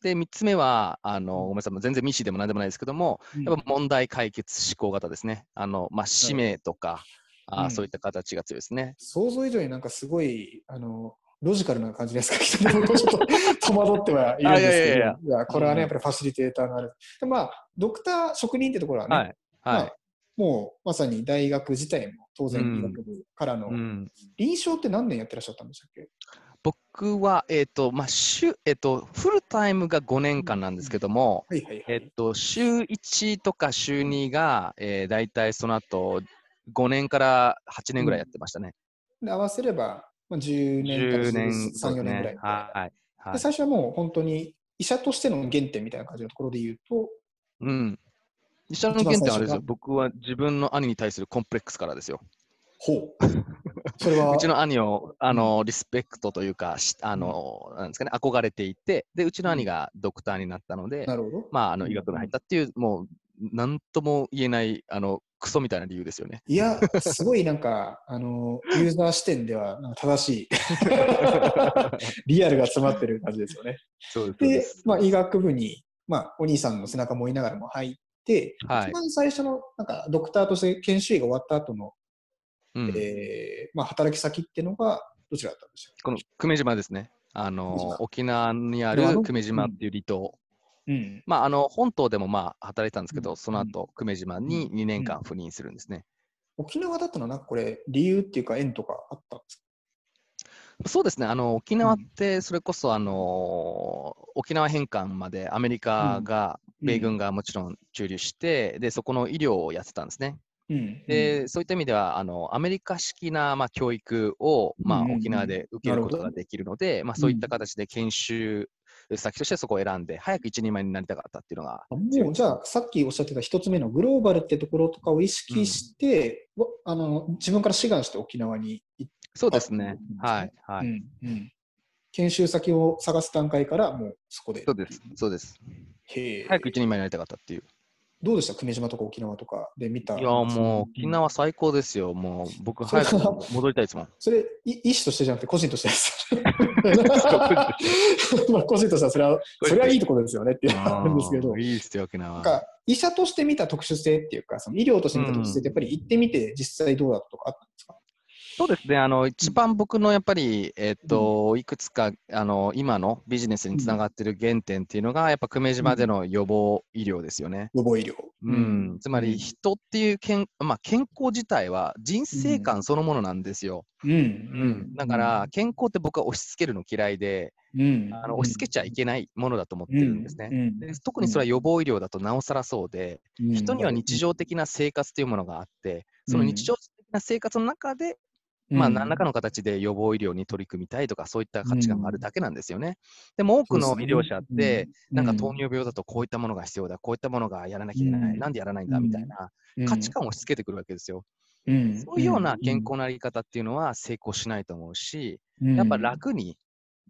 で、3つ目は、あの、ごめんなさい、全然ミシでも何でもないですけども、やっぱ問題解決思考型ですね。あの、まあ、使命とか、あうんそういった形が強いですね。想像以上になんかすごい、あの、ロジカルな感じですか？[LAUGHS] ちょっと戸惑ってはいるんですけど、あいやいやこれはね、うんやっぱりファシリテーターがある。でまあ、ドクター、職人ってところはね、はい。まあはい。もうまさに大学自体も当然医学部からの、うん、臨床って何年やってらっしゃったんでしたっけ？僕は、えっ、と、まあ、週、えっ、と、フルタイムが5年間なんですけども、はいはいはい。えっと、週1とか週2が、えー、大体その後5年から8年ぐらいやってましたね。で合わせれば、まあ、10年から10 13、年4年ぐらい。はい。はい。で最初はもう本当に医者としての原点みたいな感じのところで言うと、うん。医者の原点はあれですよ。僕は自分の兄に対するコンプレックスからですよ。ほう。それは、うちの兄を、あの、リスペクトというか、しあの、なんですかね、憧れていて、で、うちの兄がドクターになったので、なるほど。まあ、あの、医学部に入ったっていう、もう、なんとも言えない、あの、クソみたいな理由ですよね。いや、すごいなんか、あの、ユーザー視点では正しい、リアルが詰まってる感じですよね。そうですで、まあ、医学部に、まあ、お兄さんの背中も追いながらも入って、はい。一番最初の、なんか、ドクターとして研修医が終わった後の、うん、えーまあ、働き先っていうのが、どちらだったんでしょこの久米島ですね。あの、沖縄にある久米島っていう離島。ううん。まあ、あの、本島でもまあ、働いてたんですけど、うん。その後、久米島に2年間うん赴任するんですね。沖縄だったのは、なんかこれ、理由っていうか、縁とかあったんですか？そうですね、あの沖縄って、それこそ、あの沖縄返還までアメリカが、うん。米軍がもちろん駐留して、でそこの医療をやってたんですね。うん。で、そういった意味では、あのアメリカ式な、まあ、教育を、まあうんうんうん沖縄で受けることができるので、まあ、そういった形で研修先としてそこを選んで、早く一人前になりたかったっていうのがあもうじゃあ、さっきおっしゃってた一つ目のグローバルってところとかを意識して、わあの自分から志願して沖縄にそうですね。はい。はい。うんうん研修先を探す段階からもうそこで。そうです。そうです。へ早く一人前になりたかったっていう。どうでした？久米島とか沖縄とかで見たいや、もう沖縄最高ですよ。もう僕、早く戻りたいですもん。それ、意思としてじゃなくて個人としてです。[LAUGHS] まあ個人としてはそれは、それはいいところですよねってあるんですけど。いいっすよ、沖縄。医者として見た特殊性っていうか、その医療として見た特殊性って、やっぱり行ってみて実際どうだったとかあったんですか？そうですね、あの一番僕のやっぱり、えっ、と、いくつかあの今のビジネスにつながっている原点っていうのが、やっぱ久米島での予防医療ですよね。予防医療。うん、つまり人っていう健,、まあ、健康自体は人生観そのものなんですよ。うん。うん、だから健康って僕は押し付けるの嫌いで、うん、あの押し付けちゃいけないものだと思ってるんですね。で特にそれは予防医療だとなおさらそうで、人には日常的な生活というものがあって、その日常的な生活の中でまあ、何らかの形で予防医療に取り組みたいとか、そういった価値観があるだけなんですよね。でも多くの医療者って、なんか糖尿病だとこういったものが必要だ、こういったものがやらなきゃいけない、なんでやらないんだみたいな価値観を押し付けてくるわけですよ。そういうような健康なあり方っていうのは成功しないと思うし、やっぱ楽に、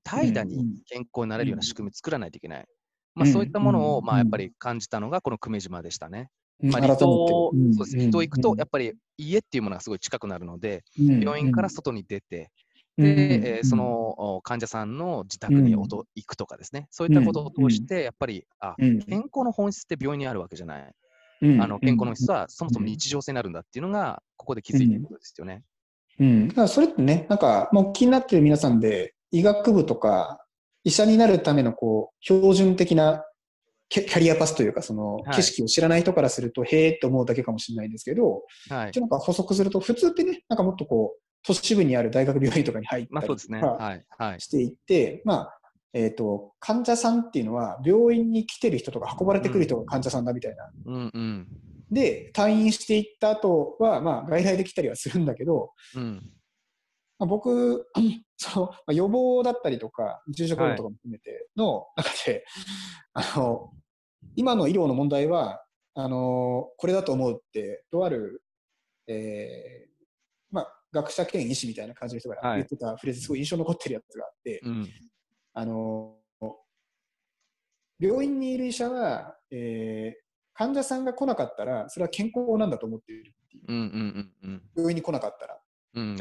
怠惰に健康になれるような仕組み作らないといけない。まあ、そういったものを、まあ、やっぱり感じたのがこの久米島でしたね。まあ、離島、そうです離島行くと、やっぱり家っていうものがすごい近くなるので、病院から外に出て、で、えー、その患者さんの自宅に行くとかですね、そういったことを通して、やっぱり、あ、健康の本質って病院にあるわけじゃない。あの健康の本質はそもそも日常性になるんだっていうのが、ここで気づいていることですよね。うん、だからそれってね、なんか、もう気になってる皆さんで、医学部とか、医者になるためのこう標準的なキャリアパスというか、その景色を知らない人からすると、へえって思うだけかもしれないんですけど、はい、なんか補足すると、普通ってね、なんかもっとこう、都市部にある大学病院とかに入ったりとかしていって、まあ、えっ、ー、と、患者さんっていうのは、病院に来てる人とか運ばれてくる人が患者さんだみたいな。うんうん、で、退院していった後は、まあ、外来で来たりはするんだけど、うん。まあ、僕、[CLEARS THROAT] その、まあ、予防だったりとか、重症化とかも含めての中で、はい、あの、今の医療の問題は、あの、これだと思うって、とある、えー、まあ、学者兼医師みたいな感じの人が言ってたフレーズ、すごい印象残ってるやつがあって、うん、あの、病院にいる医者は、えー、患者さんが来なかったら、それは健康なんだと思っているっていう。うんうんうんうん、病院に来なかったら。うん。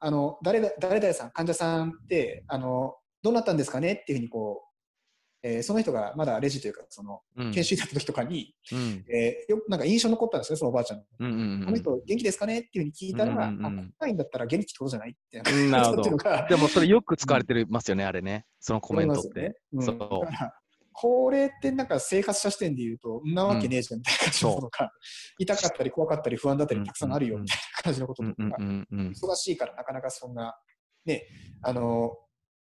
あの誰だ誰々さん、患者さんってあのどうなったんですかねっていうふうにこう、えー、その人がまだレジというかその、研修だった時とかに、うん、えー、よなんか印象残ったんですよ、そのおばあちゃんの。うんうんうん、この人元気ですかね？っていうふうに聞いたら、うんうん、あ、来ないんだったら元気ってことじゃないってなるほど。でもそれよく使われてますよね、あれね、そのコメントって。ね。うん、そう。これってなんか生活者視点で言うと、んなわけねえじゃんみたいな感じのことが、痛かったり怖かったり不安だったりたくさんあるよみたいな感じのこととか、忙しいからなかなかそんな、ね、あの、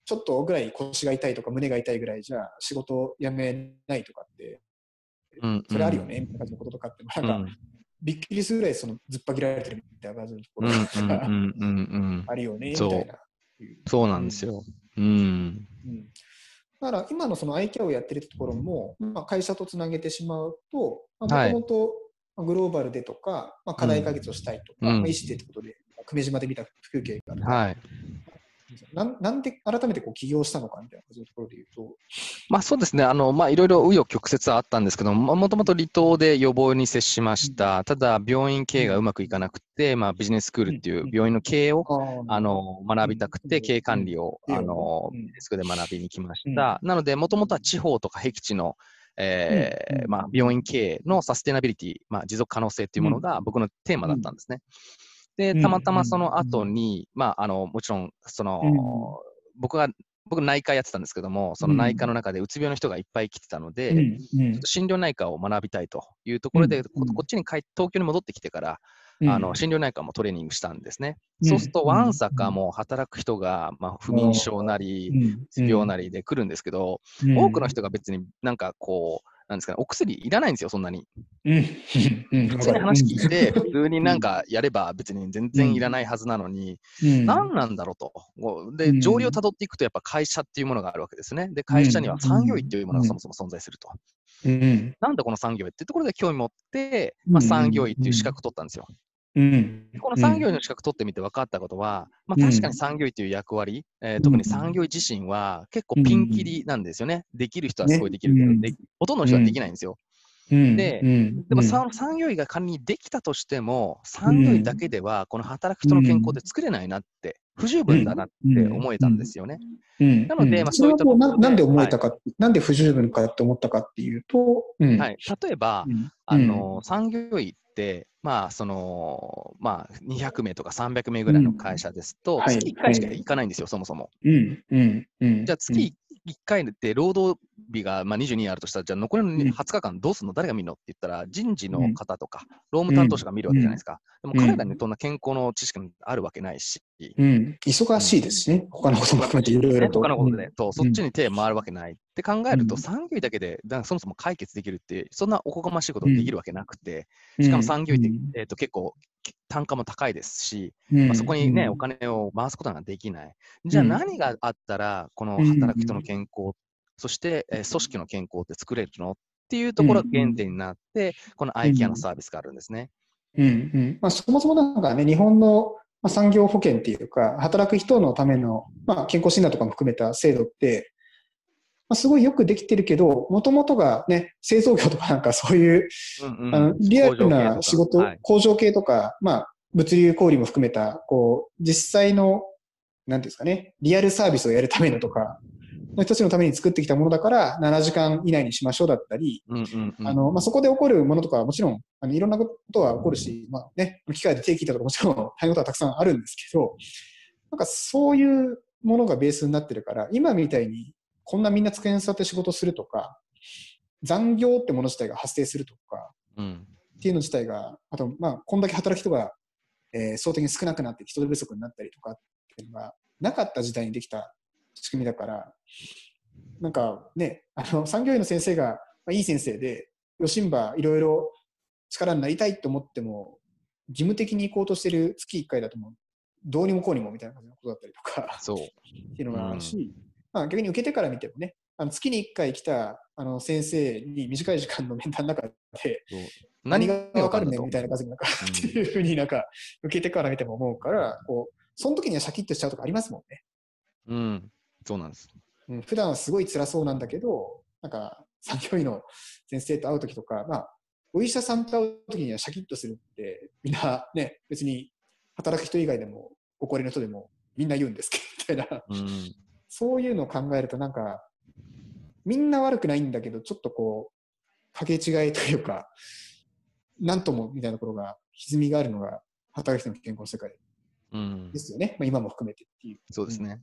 ちょっとぐらい腰が痛いとか胸が痛いぐらいじゃ仕事辞めないとかって、それあるよねみたいな感じのこととかって、なんか、びっくりするぐらいそのずっぱ切られてるみたいな感じのところがあるよねみたいな。そうなんですよ。うん。うん。だから今のその IKEA をやってるところも、まあ、会社とつなげてしまうと、もともとグローバルでとか、まあ、課題解決をしたいとか、うん、まあ、意思でということで、久米島で見た風景がはい、ななんで改めてこう起業したのかみたいなところで言うと。まあそうですね、あのまあ、いろいろ紆余曲折あったんですけども、もともと離島で予防に接しました、うん、ただ病院経営がうまくいかなくて、まあ、ビジネススクールっていう病院の経営を、うん、あの学びたくて、経営管理を、あのビジネススクールで学びに来ました。なので、もともとは地方とか僻地のえーまあ、病院経営のサステナビリティ、まあ、持続可能性というものが僕のテーマだったんですね。で、たまたまその後に、まあ、あの、もちろん、その、僕が、僕内科やってたんですけども、その内科の中でうつ病の人がいっぱい来てたので、診療内科を学びたいというところで、こっちに帰東京に戻ってきてから、あの心療内科もトレーニングしたんですね。そうすると、わんさかも働く人が、まあ、不眠症なり、病なりで来るんですけど、多くの人が別になんかこう、なんですかね、お薬いらないんですよ、そんなに。普通に話聞いて、普通になんかやれば別に全然いらないはずなのに、何なんだろうと。で、上流をたどっていくと、やっぱ会社っていうものがあるわけですね。で、会社には産業医っていうものがそもそも存在すると。なんでこの産業医っていうところで興味持って、まあ、産業医っていう資格取ったんですよ。うん。この産業医の資格取ってみて分かったことは、まあ、確かに産業医という役割、えー特に産業医自身は結構ピンキリなんですよね。できる人はすごいできるけど、ねほとんどの人はできないんですよ。うん。でうん、でも、産業医が仮にできたとしても、産業医だけではこの働く人の健康って作れないなって、不十分だなって思えたんですよね。うん。なのでまあそういったところでなんで思えたか、なんで不十分かって思ったかっていうと、うん。はい、例えば、うん。あの産業医まあそのまあ、200名とか300名ぐらいの会社ですと、月1回しか行かないんですよ、そもそも。うんうんうん、じゃあ月1回で労働日がまあ22あるとしたら、じゃあ残りのうん。20日間どうするの？誰が見るのって言ったら、人事の方とか、労務担当者が見るわけじゃないですか。でも彼らにそん。な健康の知識もあるわけないし、うん、忙しいですしね、他のことも含めていろいろと。他のことで、とそっちに手回るわけないって考えると、うん産業医だけでだそもそも解決できるって、そんなおこがましいことができるわけなくて、うん。しかも産業医って、えー、と結構単価も高いですし、うんまあ、そこにね、うん。お金を回すことができない。じゃあうん。何があったら、このうん働く人の健康、そして、えー組織の健康って作れるのっていうところが原点になって、このアイケアのサービスがあるんですね。うんうん。まあ、そもそもなんかね、日本のまあ産業保険っていうか、働く人のための、まあ、健康診断とかも含めた制度って、まあ、すごいよくできてるけど、もともとがね、製造業とかなんかそういう、うんうん。あのリアルな仕事、工場系とかはいまあ、物流小売も含めた、こう、実際の、なんですかね、リアルサービスをやるためのとか、の人たちのために作ってきたものだから、7時間以内にしましょうだったり、そこで起こるものとかはもちろん、あのいろんなことは起こるし、まあね、機械で手切ったとかもちろん大変なことはたくさんあるんですけど、なんかそういうものがベースになってるから、今みたいにこんなみんな机に座って仕事するとか、残業ってもの自体が発生するとか、うんっていうの自体が、あと、まあ、こんだけ働く人が、えー相対的に少なくなって人手不足になったりとかっていうのがなかった時代にできた仕組みだから、なんかね、あの、産業医の先生が、まあ、いい先生で、余震場いろいろ力になりたいと思っても、義務的に行こうとしてる月1回だともう、どうにもこうにもみたいなことだったりとか、そう。っていうのがあるし、まあ、逆に受けてから見てもね、あの月に1回来たあの先生に短い時間の面談の中で、何が分かるねとみたいな感じになんか、うんっていうふうになんか、受けてから見ても思うから、こう、その時にはシャキッとしちゃうとかありますもんね。うん、そうなんです。うん、普段はすごい辛そうなんだけど、なんか、産業医の先生と会う時とか、まあ、お医者さんと会う時にはシャキッとするって、みんなね、別に働く人以外でも、ご高齢の人でもみんな言うんですけど、みたいな。うん、そういうのを考えると、なんか、みんな悪くないんだけど、ちょっとこう、かけ違いというか、なんともみたいなところが、歪みがあるのが、働く人の健康の世界うんで、すよね。まあ、今も含めてっていう。そうですね。な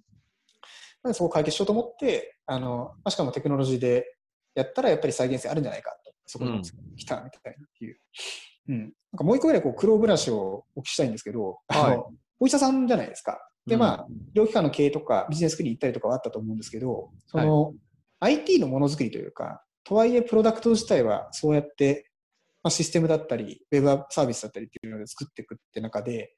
ので、そこを解決しようと思って、あの、まあしかもテクノロジーでやったら、やっぱり再現性あるんじゃないかと、そこに来たみたいなっていう。うん。なんかもう一個ぐらい、こう、苦労話をお聞きしたいんですけど、あはいの、お医者さんじゃないですか。で、うん。まあ、医療機関の経営とかビジネススクリーン行ったりとかはあったと思うんですけど、その、IT のものづくりというか、とはいえプロダクト自体はそうやって、まあ、システムだったり、ウェブサービスだったりっていうので作っていくって中で、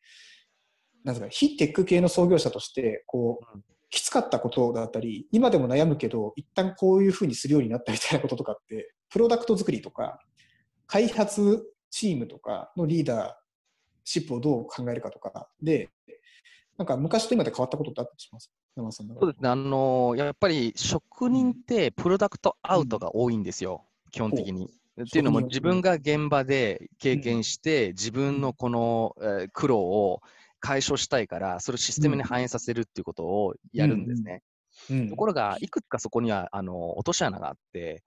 なんですか、非テック系の創業者として、こう、うん。きつかったことだったり、今でも悩むけど、一旦こういうふうにするようになったみたいなこととかって、プロダクト作りとか、開発チームとかのリーダーシップをどう考えるかとかで、なんか昔と今で変わったことってあったりします？山田さんの中で。そうですね。あのやっぱり職人ってプロダクトアウトが多いんですよ、基本的に。っていうのも自分が現場で経験して、自分のこの、えー苦労を解消したいから、それをシステムに反映させるっていうことをやるんですね。うんところが、いくつかそこにはあの落とし穴があって、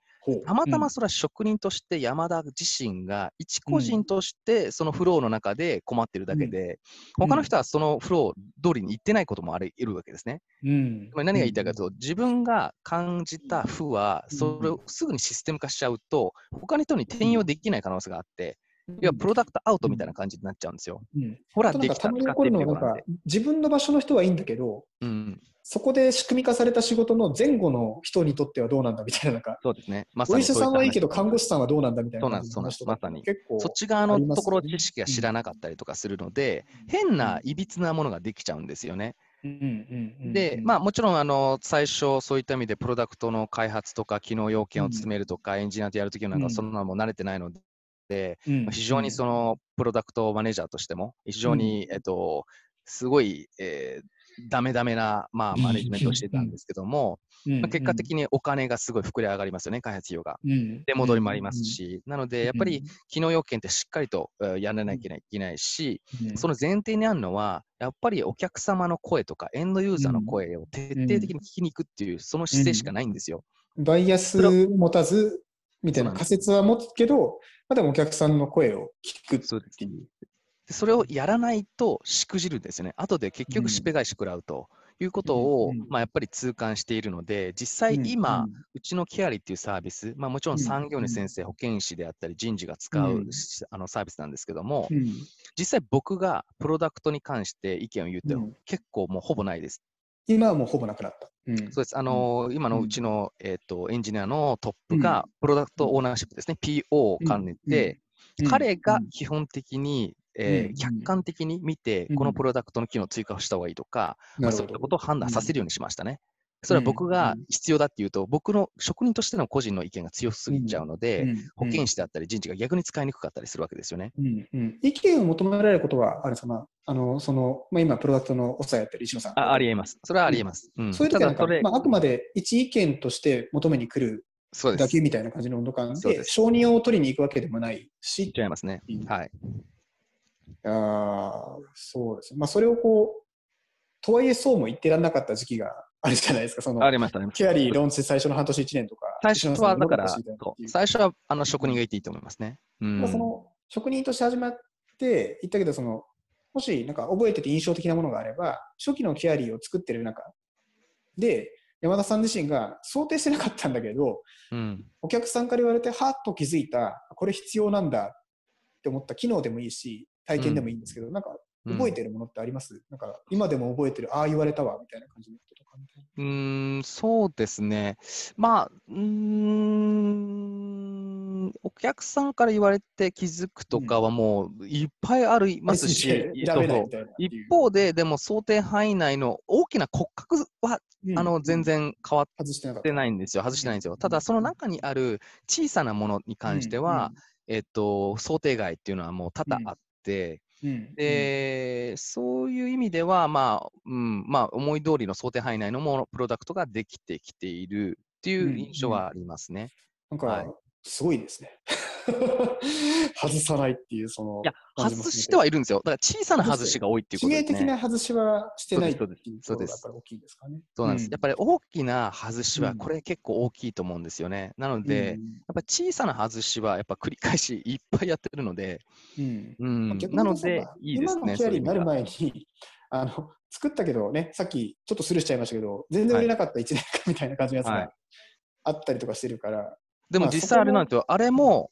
たまたまそれは職人として山田自身が一個人としてそのフローの中で困ってるだけで、うん。他の人はそのフロー通りに行ってないこともあり得るわけですね。うん。何が言いたいかというと、自分が感じた負は、それをすぐにシステム化しちゃうと、他の人に転用できない可能性があって、要はプロダクトアウトみたいな感じになっちゃうんですよ。うん。ほら、できた、まにるのはなんか。自分の場所の人はいいんだけどうん、そこで仕組み化された仕事の前後の人にとってはどうなんだみたいななんかそうですね。まさお医者さんはいいけど看護師さんはどうなんだみたいなそうなんですそうなんです。結構そっち側のところ知識が知らなかったりとかするので、変ないびつなものができちゃうんですよね。うんうんうんで、まあ、もちろんあの最初、そういった意味でプロダクトの開発とか、機能要件を詰めるとか、エンジニアとやるときなんか、うん。そんなのも慣れてないので、うん非常にそのプロダクトマネージャーとしても、非常に、えっと、すごい、えーダメダメな、まあ、マネジメントをしてたんですけども、うんまあ、結果的にお金がすごい膨れ上がりますよね、開発費用が。うんで、戻りもありますし、なので、やっぱりうん。機能要件ってしっかりとえーやらなきゃいけないし、うん。その前提にあるのは、やっぱりお客様の声とか、エンドユーザーの声を徹底的に聞きに行くっていう、その姿勢しかないんですよ。バイアスを持たずみたいな仮説は持つけど、まあ、でもお客さんの声を聞くっていう。でそれをやらないとしくじるんですよね。後で結うん。局しっぺ返し食らうと。いうことを、うん。うん。まあ、やっぱり痛感しているので、実際今、うん。うちのケアリーっていうサービス、まあ、もちろんうん。産業に先生、保健師であったり人事が使う、うん。あのサービスなんですけども、うん。実際僕がプロダクトに関して意見を言っても、うん。結構もうほぼないです。今はもうほぼなくなった。うん。そうです。あのー今のうんうちの、えっとエンジニアのトップがプロダクトオーナーシップですね、PO を兼ねて、うん。彼が基本的に、えーうん。客観的に見て、うん。このプロダクトの機能を追加した方がいいとか、まあ、そういったことを判断させるようにしましたね。それは僕が必要だっていうと、僕の職人としての個人の意見が強すぎちゃうので、うん。保健師であったり人事が逆に使いにくかったりするわけですよね。うん。うん。意見を求められることは、あれですか、まあ、あのそのまあ、今、プロダクトのおさえやってる石野さん。あありえます。それはありえます。うんそういう時はなんか、まあ、あくまで一意見として求めに来る。だけみたいな感じの温度感で、です承認を取りに行くわけでもないし、違いますねうん。はい。あーそうですね。まあ、それをこう、とはいえそうも言ってらんなかった時期があるじゃないですか、そのあります、あります。キャリーローンチ最初の半年1年とか、最初はだから、最初はあの職人がいていいと思いますね。うんまあその職人として始まって言ったけど、そのもしなんか覚えてて印象的なものがあれば、初期のキャリーを作ってる中で、山田さん自身が想定してなかったんだけど、うん。お客さんから言われて、はっと気づいた、これ必要なんだって思った機能でもいいし、体験でもいいんですけど、なんか覚えてるものってあります、なんか今でも覚えてる、ああ言われたわみたいな感じのこととか。うーん、そうですね。まあ、うーん、お客さんから言われて気づくとかはもういっぱいありますし、一方で、でも想定範囲内の大きな骨格は、うん。あの全然変わっ外してなかったてないんですよ。外してないんですよ。ただ、その中にある小さなものに関しては、えっと、想定外っていうのはもう多々あって、うん。うん。で、そういう意味では、まあ、うん、まあ、思い通りの想定範囲内のもの、プロダクトができてきているっていう印象はありますね。なんはい。か、すごいですね。[LAUGHS] 外さないっていう、その、いや、外してはいるんですよ。だから小さな外しが多いっていうこ致命とですね。的な外しはしてないってそうですいうそうですところがやっぱり大きいんですかね。そうなんです。やっぱり大きな外しは、うんこれ結構大きいと思うんですよね。なのりで、やっぱり小さな外しは、やっぱ繰り返しいっぱいやってるので、うんうん、なのでいいですね。今のキャリーになる前に、あの作ったけどね、さっきちょっとスルーしちゃいましたけど、全然売れなかった1年間みたいな感じのやつはいがあったりとかしてるから、でもまあ実際あれなんですよ。あれも、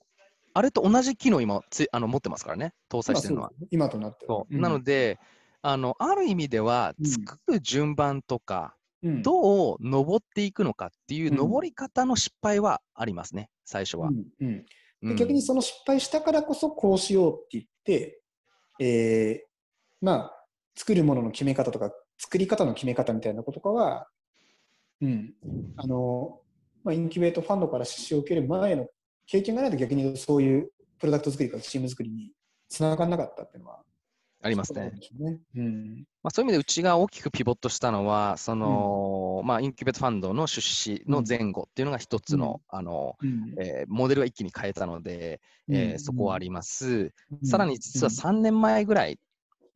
あれと同じ機能今つあの持ってますからね、搭載してるのは。まあ今となっては。そう。なので、あの、ある意味では、うん。作る順番とか、うん、どう登っていくのかっていううん。登り方の失敗はありますね、最初は。うんで逆にその失敗したからこそこうしようって言って、えーまあ、作るものの決め方とか、作り方の決め方みたいなこととかは、うん、あの、まあ、インキュベートファンドから出資を受ける前の経験がないと逆にそういうプロダクト作りとかチーム作りにつながらなかったっていうのはありますね。そうね。うん。まあ、そういう意味でうちが大きくピボットしたのは、その、まあ、インキュベートファンドの出資の前後っていうのが一つの、あの、うん。えーモデルが一気に変えたので、えーそこはあります。うん。さらに実は3年前ぐらい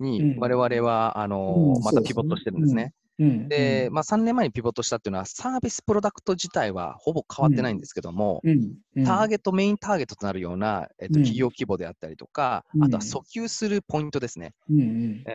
にうん。我々は、あのうん。またピボットしてるんですね。うんで、まあ、3年前にピボットしたっていうのは、サービスプロダクト自体はほぼ変わってないんですけども、ターゲット、メインターゲットとなるような、えっと、うん。企業規模であったりとか、うん。あとは訴求するポイントですね。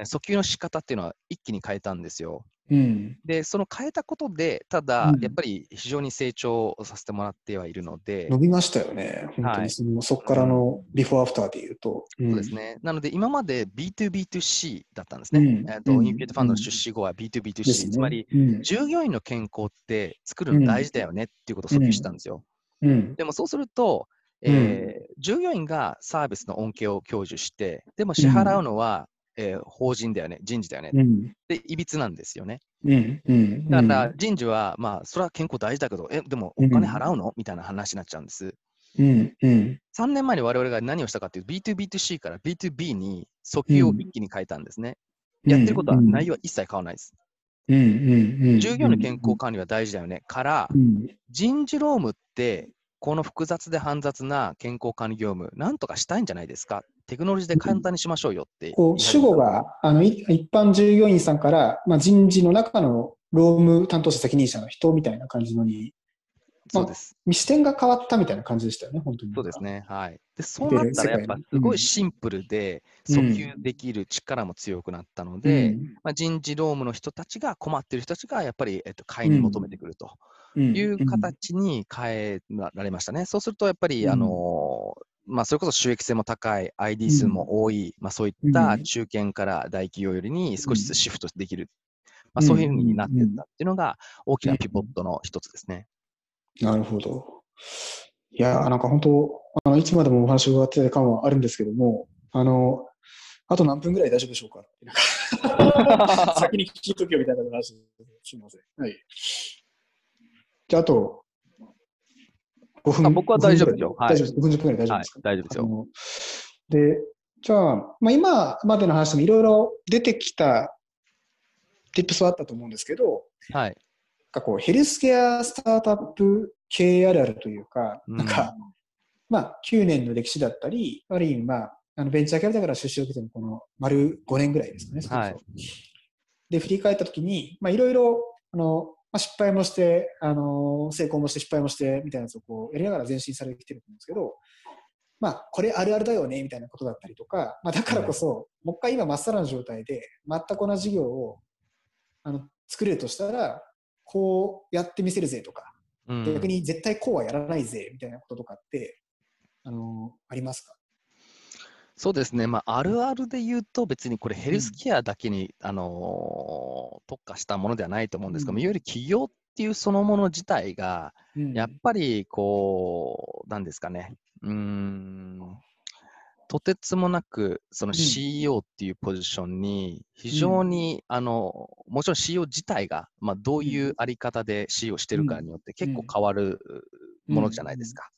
訴求の仕方っていうのは一気に変えたんですよ。うん。で、その変えたことで、ただう、ん。やっぱり非常に成長させてもらってはいるので、伸びましたよね、本当はい。にその、そこからのビフォーアフターでいうと。そうですね。なので、今まで B2B2C だったんですね。うん。えっと、うん。インキュベートファンドの出資後はです B2B2C、ね。つまり、うん。従業員の健康って作るの大事だよねっていうことを訴求したんですよ。うん。でもそうすると、えー従業員がサービスの恩恵を享受して、でも支払うのは、えー法人だよね、人事だよね。うん。で、いびつなんですよね。うん。うん。だから人事は、まあ、それは健康大事だけど、え、でもお金払うの？みたいな話になっちゃうんです。うん。うん。3年前に我々が何をしたかというと、B2B2C から B2B に訴求を一気に変えたんですね。やってることは内容は一切変わらないです。従業員の健康管理は大事だよね。から、うん。人事労務って、この複雑で煩雑な健康管理業務、なんとかしたいんじゃないですか。テクノロジーで簡単にしましょうよって。こう主語があのい一般従業員さんから、まあ、人事の中の労務担当者責任者の人みたいな感じのに、そうです。視点が変わったみたいな感じでしたよね、本当に。そうです。ね。はい。で、そうなったらやっぱすごいシンプルで、うん訴求できる力も強くなったので、まあ、人事労務の人たちが困っている人たちがやっぱり、えっと、買いに求めてくるとうんいう形に変えられましたね。そうするとやっぱり、うんあのまあ、それこそ収益性も高い、ID 数も多い、まあ、そういった中堅から大企業よりに少しずつシフトできる、まあ、そういうふうになっていったっていうのが大きなピボットの一つですね。なるほど。いやー、なんか本当、あのいつまでもお話を伺ってた感はあるんですけども、あの、あと何分ぐらい大丈夫でしょうか？[LAUGHS] 先に聞いとけよみたいな話すみません。はい。じゃあ、あと、5分あ僕は大丈夫ですよ5分ぐらい大丈夫です。5分10分ぐらい大丈夫はいですか、、大丈夫ですよ。で、じゃあ、まあ、今までの話でもいろいろ出てきた tips はあったと思うんですけど、はい。なんかこうヘルスケアスタートアップ系あるあるというか、うんなんか、まあ、9年の歴史だったり、ある意味、まあ、あのベンチャーキャピタルから出資を受けてのこの丸5年ぐらいですかね。はいで、振り返ったときに、まあ、いろいろ、あの、まあ、失敗もして、あの、成功もして、失敗もして、みたいなやつをこう、やりながら前進されてきてると思うんですけど、まあ、これあるあるだよね、みたいなことだったりとか、まあ、だからこそ、もう一回今、まっさらな状態で、全く同じ事業を、あの、作れるとしたら、こうやってみせるぜとか、うん。逆に絶対こうはやらないぜ、みたいなこととかって、あの、ありますか？そうですね、まあ、あるあるで言うと、別にこれヘルスケアだけに、あのー特化したものではないと思うんですけどいわゆる企業っていうそのもの自体が、うん。やっぱりこう、なんですかね、うーん、とてつもなく、その CEO っていうポジションに、非常に、あの、もちろん CEO 自体が、まあ、どういうあり方で CEO してるかによって結構変わるものじゃないですか。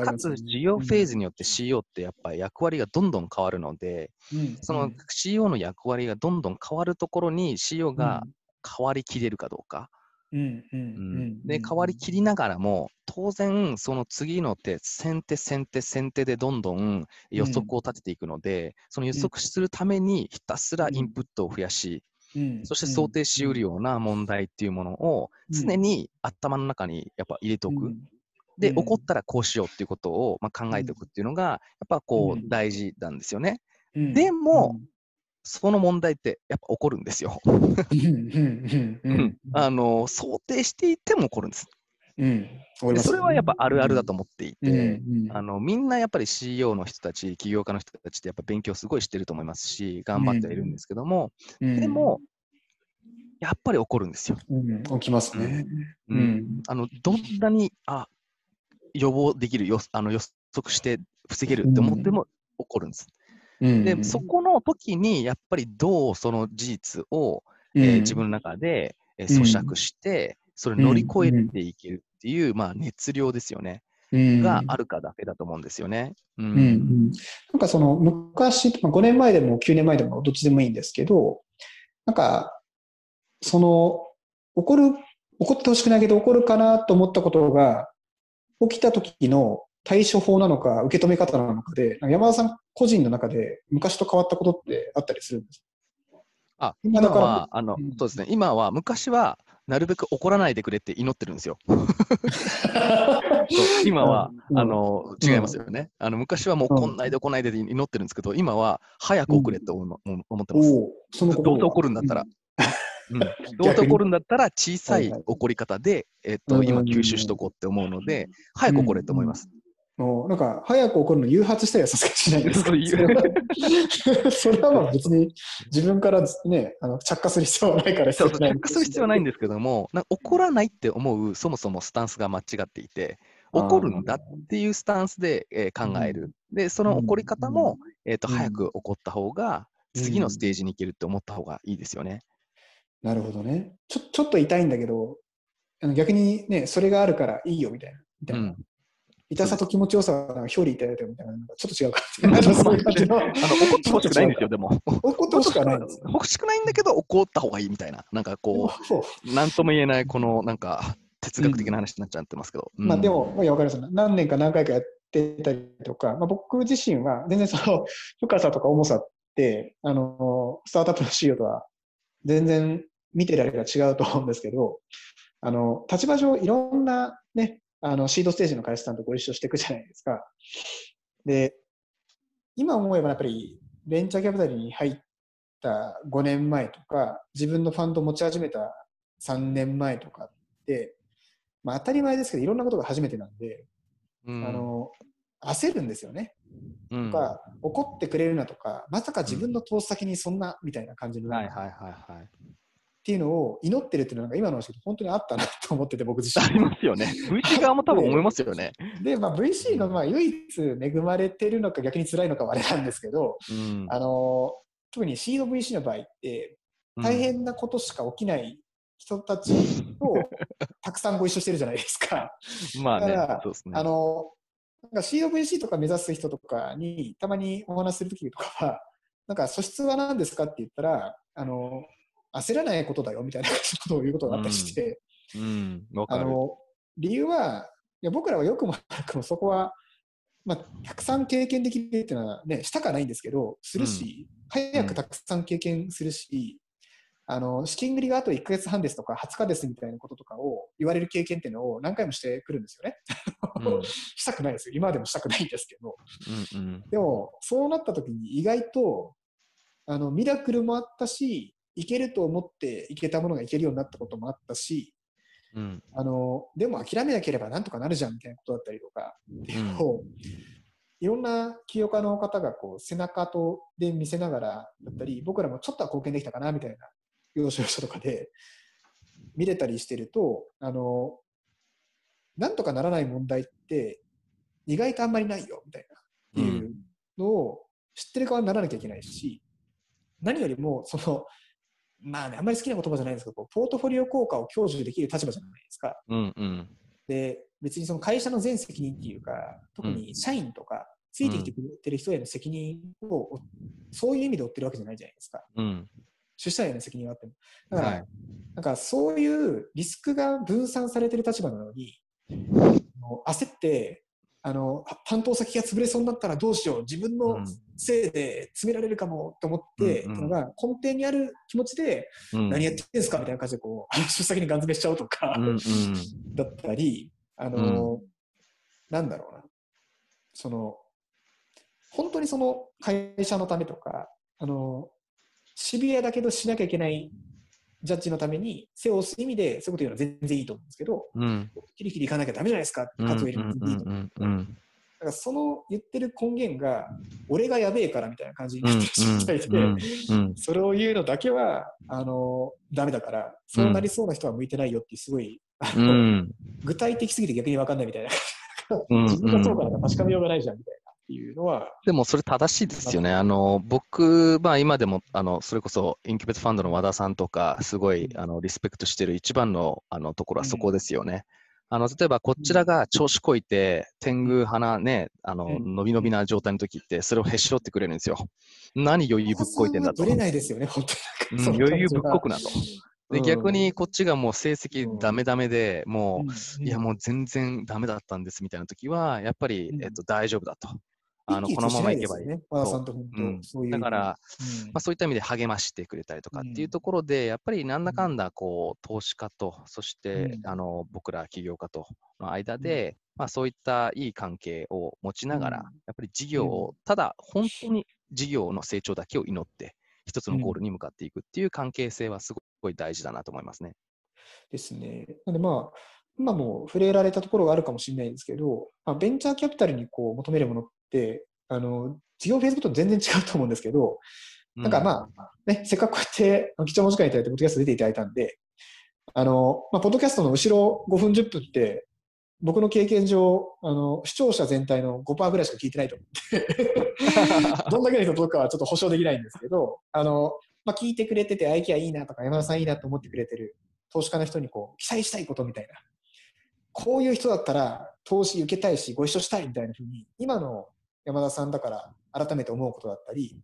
かつ、事業フェーズによって CEO ってやっぱり役割がどんどん変わるので、うん。その CEO の役割がどんどん変わるところに CEO が変わりきれるかどうか。うん。うん。ううん。ん。で、変わりきりながらも、当然、その次の手、先手、先手、先手でどんどん予測を立てていくので、その予測するためにひたすらインプットを増やし、うん。そして想定しうるような問題っていうものを常に頭の中にやっぱ入れておく。で、うん。起こったらこうしようっていうことを、まあ、考えておくっていうのが、やっぱこううん。大事なんですよね。うん。でも、その問題ってやっぱ起こるんですよ。あの想定していても起こるんです。うん。でそれはやっぱあるあるだと思っていて、あのみんなやっぱり CEO の人たち、起業家の人たちってやっぱ勉強すごいしてると思いますし、頑張ってはいるんですけども、うん。でも、やっぱり起こるんですよ。うん。起きますね。ううんん。あのどんなにあ予防できるよあの予測して防げるって思っても起こるんです。うん。で、そこの時にやっぱりどうその事実を、えー自分の中で、えーうん。咀嚼して、それを乗り越えていけるっていう、まあ、熱量ですよね、うん。があるかだけだと思うんですよね。うん。うんうん。なんかその昔、まあ5年前でも9年前でもどっちでもいいんですけど、なんか、その、起こる、起こってほしくないけど起こるかなと思ったことが、起きた時の対処法なのか、受け止め方なのかで、か山田さん個人の中で昔と変わったことってあったりするんですあ今は、あのうんそうですね、今は、昔は、なるべく怒らないでくれって祈ってるんですよ。[LAUGHS] 今は、うんあの違いますよね。あの昔はもう、うんこんないでこないでで祈ってるんですけど、今は、早く怒れって思ってます。そのどうせ怒るんだったら。うん、[LAUGHS] どうせ怒るんだったら小さい怒り方で、えっと、今吸収しとこうって思うので、早く怒れって思います。もうなんか、早く起こるの誘発したりはさすがにしないですか。[LAUGHS] それは [LAUGHS] それはまあ別に自分からね、あの着火する必要はないから。そうそう、ない着火する必要はないんですけども、怒らないって思う、そもそもスタンスが間違っていて、怒るんだっていうスタンスで、えー考える。で、その怒り方も、えーとうん。早く怒った方が、次のステージに行けるって思った方がいいですよね。なるほどね。ちょちょっと痛いんだけど、あの逆にね、それがあるからいいよみたいな。みたいなうん痛さと気持ちよさが表裏一体だみたいな、ちょっと違うかっていう。そういう感じの。あの、怒ってほしくないんですよ、でも。[LAUGHS] 怒ってほしくないんです。欲しくないんだけど、怒った方がいいみたいな。なんかこう、なんとも言えない、ここのなんか哲学的な話になっちゃってますけど。うん、まあでも、いや、わかります。何年か何回かやってたりとか、まあ、僕自身は全然その深さとか重さって、あの、スタートアップの CEO とは全然見てられが違うと思うんですけど、あの、立場上いろんなね、あの、シードステージの会社さんとご一緒していくじゃないですか。で、今思えばやっぱりベンチャーキャピタルに入った5年前とか、自分のファンド持ち始めた3年前とかって、まあ当たり前ですけど、いろんなことが初めてなんで、うん、あの、焦るんですよね。うん、とか、怒ってくれるなとか、まさか自分の投資先にそんな、みたいな感じになる。はいはいはいはい。っていうのを祈ってるっていうのが今の話本当にあったなと思ってて僕自身。ありますよね。VC 側も多分思いますよね。で、まあ、VC がまあ唯一恵まれてるのか逆に辛いのかはあれなんですけど、うん、あの特にシード VC の場合って大変なことしか起きない人たちと [LAUGHS] たくさんご一緒してるじゃないですか。まあね、そうですね。あのなんか COVC とか目指す人とかにたまにお話するときとかは、なんか素質は何ですかって言ったら、あの焦らないことだよみたいなことを言うことがあったりして、うん、うん、あの理由は、いや僕らはよくも悪くもそこは、まあ、たくさん経験できるっていうのは、ね、したかないんですけど、するし、うん、早くたくさん経験するし、あの資金繰りがあと1か月半ですとか20日ですみたいなこととかを言われる経験っていうのを何回もしてくるんですよね。うん、[LAUGHS] したくないですよ。今でもしたくないんですけど。うんうん、でも、そうなった時に意外とあのミラクルもあったし、いけると思っていけたものがいけるようになったこともあったし、うん、あのでも諦めなければなんとかなるじゃんみたいなことだったりとか、っていうのを、いろんな起業家の方がこう背中とで見せながらだったり、僕らもちょっとは貢献できたかなみたいな要所要所とかで見れたりしてると、あの、なんとかならない問題って意外とあんまりないよみたいなっていうのを知ってる側にならなきゃいけないし、何よりもその、まあね、あんまり好きな言葉じゃないんですけど、ポートフォリオ効果を享受できる立場じゃないですか。うんうん、で、別にその会社の全責任っていうか、特に社員とか、ついてきてくれてる人への責任を、そういう意味で負ってるわけじゃないじゃないですか。うん出社への責任はあっても。だから、はい、なんかそういうリスクが分散されてる立場なのに、焦って、あの担当先が潰れそうになったらどうしよう。自分のせいで詰められるかもと思って、うん、うのが根底にある気持ちで、うん、何やってんですかみたいな感じでこう出先にガン詰めしちゃうとか、うんうん、だったりあの、うん、なんだろうな。その本当にその会社のためとかあのシビアだけどしなきゃいけないジャッジのために背を押す意味でそういうこと言うのは全然いいと思うんですけど、うん、キリキリいかなきゃだめじゃないですかって活を入れるのいいと思うんだからその言ってる根源が俺がやべえからみたいな感じになってしまってて、それを言うのだけはあのダメだからそうなりそうな人は向いてないよってすごいあの、うん、具体的すぎて逆に分かんないみたいな。自分がそうかなんか確かめようがないじゃんみたいな。っていうのは。でもそれ正しいですよね。あの僕、まあ、今でもあのそれこそインキュベートファンドの和田さんとか、すごいあのリスペクトしてる一番のあのところはそこですよね。うん、あの例えばこちらが調子こいて、天狗鼻ね、あの、うん、伸び伸びな状態の時って、それをへし折ってくれるんですよ。何余裕ぶっこいてんだと。ぶれないですよね、本当に。うん、余裕ぶっこくなと。で、逆にこっちがもう成績ダメダメで、もう、いやもう全然ダメだったんですみたいな時は、やっぱり、えっと、大丈夫だと。あのこのままいけばいい。ね、だから、うん、まあ、そういった意味で励ましてくれたりとかっていうところで、やっぱりなんだかん。だこう投資家と、そして、あの僕ら起業家との間で、まあ、そういったいい関係を持ちながら、やっぱり事業を、ただ本当に事業の成長だけを祈って、一つのゴールに向かっていくっていう関係性はすごい大事だなと思いますね。ですね。なんでまあ、今も触れられたところがあるかもしれないんですけど、まあ、ベンチャーキャピタルにこう求めるものっ、あの、事業フェーズごと全然違うと思うんですけど、なんかまあ、ね、せっかくこうやって貴重な時間いただいて、ポッドキャスト出ていただいたんで、あの、まあ、ポッドキャストの後ろ5分10分って、僕の経験上、あの、視聴者全体の5%ぐらいしか聞いてないと思って [LAUGHS] どんだけの人届くかはちょっと保証できないんですけど、あの、まあ、聞いてくれてて、アイキアいいなとか、山田さんいいなと思ってくれてる投資家の人にこう、期待したいことみたいな。こういう人だったら投資受けたいし、ご一緒したいみたいなふうに、今の山田さんだから改めて思うことだったり、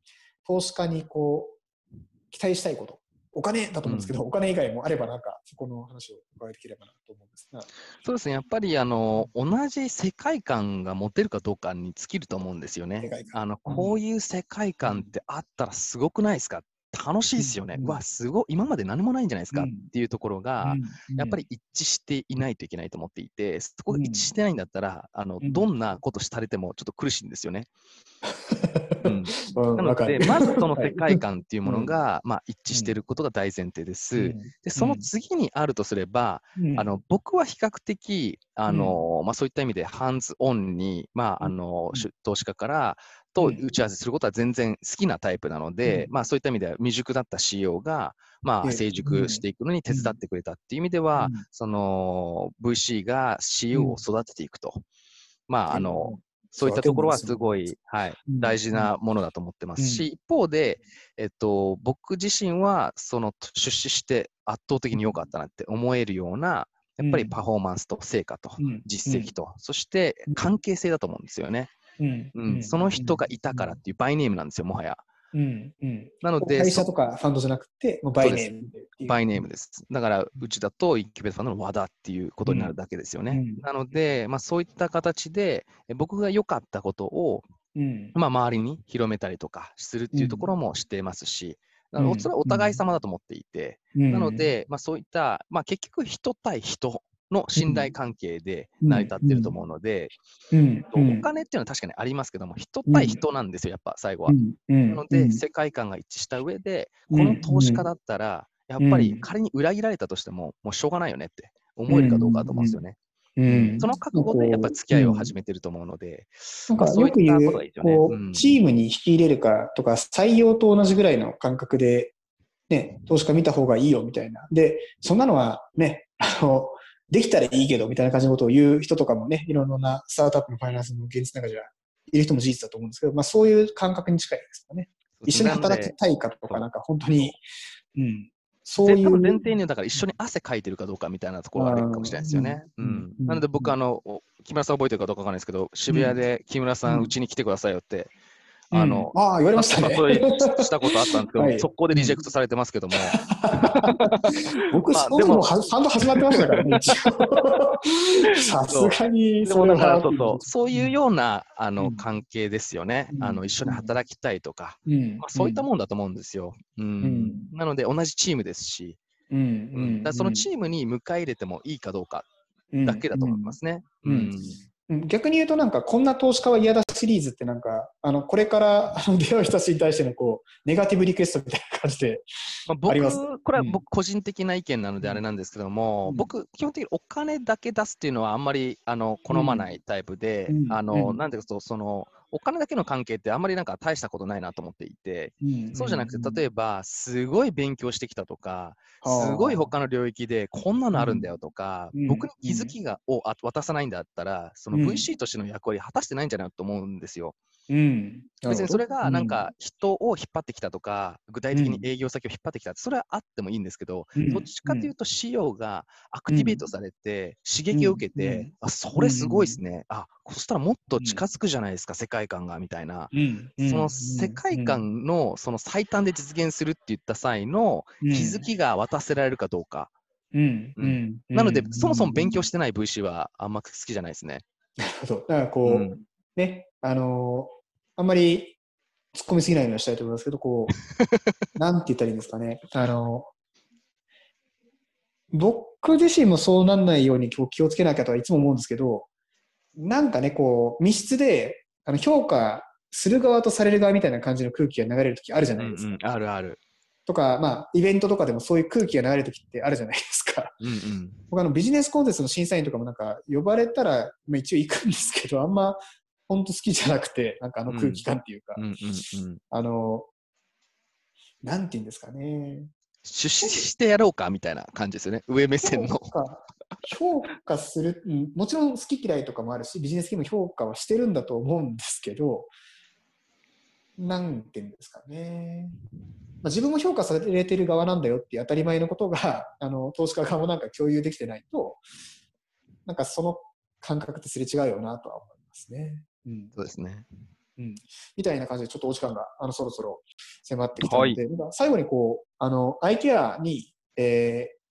投資家にこう、期待したいこと、お金だと思うんですけど、うん、お金以外もあれば、なんか、そこの話を伺いできればなと思うんですが。そうですね、やっぱりあの同じ世界観が持てるかどうかに尽きると思うんですよね。あのこういう世界観ってあったらすごくないですか楽しいですよね、うん、わ、すごい、今まで何もないんじゃないですか、っていうところが、やっぱり一致していないといけないと思っていて、そこが一致してないんだったら、あのどんなことされてもちょっと苦しいんですよね。[LAUGHS] うん、なので、まずその世界観っていうものが、まあ、一致していることが大前提です。で、その次にあるとすれば、あの僕は比較的、あのまあ、そういった意味でハンズオンに、まあ、あの投資家からと打ち合わせすることは全然好きなタイプなので、うん、まあ、そういった意味では未熟だった CEO が、まあ、成熟していくのに手伝ってくれたっていう意味では、うん、その VC が CEO を育てていくと。まあ、あの、そういったところはすごい、はい、大事なものだと思ってますし、一方で、えっと、僕自身は、その出資して圧倒的に良かったなって思えるような、やっぱりパフォーマンスと成果と実績と、そして関係性だと思うんですよね。うんその人がいたからっていうバイネームなんですよ、もはや。うんうん、なので、会社とかファンドじゃなくて、もうバイネームバイネームです。だから、うちだと、インキュベーターファンドの和田っていうことになるだけですよね。うん、なので、まあ、そういった形で、僕が良かったことを、うん、まあ、周りに広めたりとかするっていうところもしていますし、うん、それはお互い様だと思っていて、なので、まあ、そういった、まあ、結局、人対人の信頼関係で成り立ってると思うので、お金っていうのは確かにありますけども、人対人なんですよ、やっぱ最後は。なので、世界観が一致した上で、この投資家だったら、やっぱり仮に裏切られたとしても、もうしょうがないよねって思えるかどうかだと思うんですよね。うん、その覚悟でやっぱり付き合いを始めてると思うので、なんかよく言う、こう、チームに引き入れるかとか、採用と同じぐらいの感覚で、ね、投資家見た方がいいよみたいな。で、そんなのはね、あの、できたらいいけどみたいな感じのことを言う人とかもね、いろんなスタートアップのファイナンスの現実の中じゃいる人も事実だと思うんですけど、まあそういう感覚に近いですかね。一緒に働きたいかとか、なんか本当に、うん。そういう。前提に、だから一緒に汗かいてるかどうかみたいなところがあるかもしれないですよね。うん。なので僕、あの、木村さん覚えてるかどうかわかんないですけど、渋谷で木村さん、うちに来てくださいよってあの、うん、ああ、言われましたね。したことあったんですけど、はい、速攻でリジェクトされてますけども。[LAUGHS] 僕、まあ、そもそもファンド始まってましたからね、[LAUGHS] さすがにそそう。そう、そういうようなあの、関係ですよね。あの一緒に働きたいとか、まあ、そういったもんだと思うんですよ。うん。なので、同じチームですし、うん。うん。だそのチームに迎え入れてもいいかどうかだけだと思いますね。うん逆に言うとなんかこんな投資家は嫌だシリーズってなんかあのこれから出会う人たちに対してのこうネガティブリクエストみたいな感じであります、まあ、僕これは僕個人的な意見なのであれなんですけども、うん、僕基本的にお金だけ出すっていうのはあんまりあの好まないタイプで、うん、あの、うん、なんていうかそのお金だけの関係ってあんまりなんか大したことないなと思っていて、そうじゃなくて、例えば、すごい勉強してきたとか、すごい他の領域でこんなのあるんだよとか、僕に気づきがを渡さないんだったら、その VC としての役割果たしてないんじゃないかと思うんですよ。うん、別にそれがなんか人を引っ張ってきたとか、具体的に営業先を引っ張ってきた、それはあってもいいんですけど、どっちかというと、仕様がアクティベートされて、刺激を受けて、あそれすごいですね、あそしたらもっと近づくじゃないですか、世界観がみたいな、その世界観のその最短で実現するって言った際の気づきが渡せられるかどうか。うん。うん。なので、そもそも勉強してない VC はあんま好きじゃないですね。[LAUGHS] だからこう、うん、ね、あのあんまり突っ込みすぎないようにしたいと思いますけど、こう、[LAUGHS] なんて言ったらいいんですかね。あの、僕自身もそうなんないように気をつけなきゃとはいつも思うんですけど、なんかね、こう、密室であの評価する側とされる側みたいな感じの空気が流れるときあるじゃないですか。うんうん、あるある。とか、まあ、イベントとかでもそういう空気が流れるときってあるじゃないですか。うんうん、僕あのビジネスコンテストの審査員とかもなんか呼ばれたら、まあ、一応行くんですけど、あんま本当好きじゃなくて、なんかあの空気感っていうか、あの、なんて言うんですかね。出資してやろうかみたいな感じですよね、上目線の。評価する、もちろん好き嫌いとかもあるし、ビジネス系も評価はしてるんだと思うんですけど、なんて言うんですかね。まあ、自分も評価されてる側なんだよっていう当たり前のことが、[LAUGHS] あの投資家側もなんか共有できてないと、なんかその感覚ってすれ違うよなとは思いますね。うん、そうですね。うん、みたいな感じで、ちょっとお時間があのそろそろ迫ってきたので、なんか最後にこう、あの、アイケアに、えー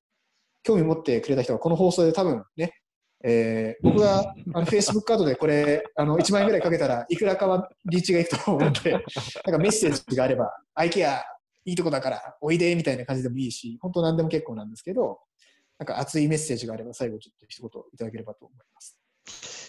興味持ってくれた人は、この放送で多分ね、えー僕があの Facebook カードでこれ、[LAUGHS] あの1万円ぐらいかけたらいくらかはリーチがいくと思うので、[LAUGHS] なんかメッセージがあれば、アイケアいいとこだからおいでみたいな感じでもいいし、本当何でも結構なんですけど、なんか熱いメッセージがあれば最後ちょっと一言いただければと思います。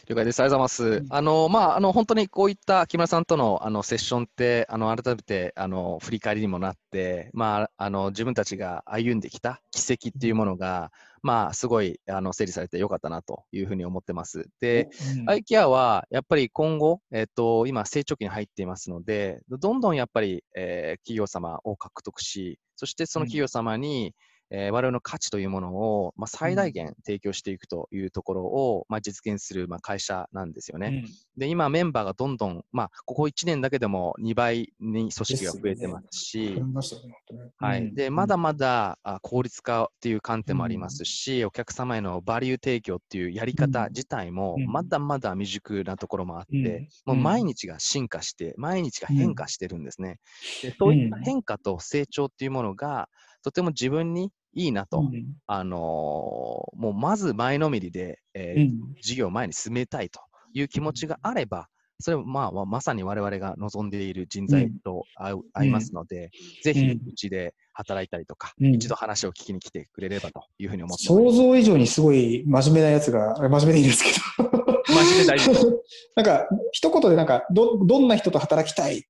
了解です。ありがとうございます。あの、まあ、あの、本当にこういった木村さんとの、あの、セッションって、あの、改めて、あの、振り返りにもなって、まあ、あの、自分たちが歩んできた軌跡っていうものが、まあ、すごい、あの、整理されてよかったなというふうに思ってます。で、うんアイケアはやっぱり今後、えっと、今、成長期に入っていますので、どんどんやっぱり、えー企業様を獲得し、そしてその企業様に、えー我々の価値というものを、まあ、最大限提供していくというところを、まあ、実現する、まあ、会社なんですよね。で、今、メンバーがどんどん、まあ、ここ1年だけでも2倍に組織が増えてますし、ましたね、本当ねはい、でまだまだあ効率化っていう観点もありますし、お客様へのバリュー提供っていうやり方自体もうん。まだまだ未熟なところもあって、うん。もう毎日が進化して、毎日が変化してるんですね。でそういった変化と成長っていうものが、とても自分にいいなと、うんあのーもうまず前のめりで、えーうん事業を前に進めたいという気持ちがあれば、それはまあまさに我々が望んでいる人材と合いますので、ぜひうちで働いたりとか、うん一度話を聞きに来てくれればというふうに思って想。像以上にすごい真面目なやつが、真面目でいいですけど。真面目大事。[LAUGHS] なんか、一言でなんか、ど、どんな人と働きたいっ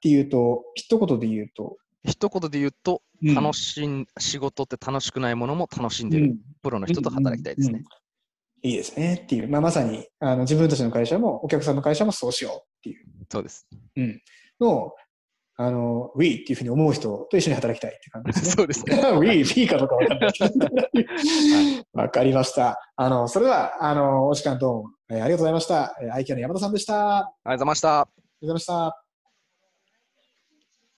ていうと、一言で言うと、一言で言うと、うん楽しん、仕事って楽しくないものも楽しんでるうんプロの人と働きたいですね。うんうんいいですねっていう、まあ、まさにあの自分たちの会社もお客さんの会社もそうしようっていうそうです。うんのをあの We っていうふうに思う人と一緒に働きたいって感じですね。そうですね。[LAUGHS] We、We かどうかわかんない。わかりました。あの、それでは、あの、お時間どうも、えーありがとうございました。えー、アイキャの山田さんでした。ありがとうありがとうございました。ございました。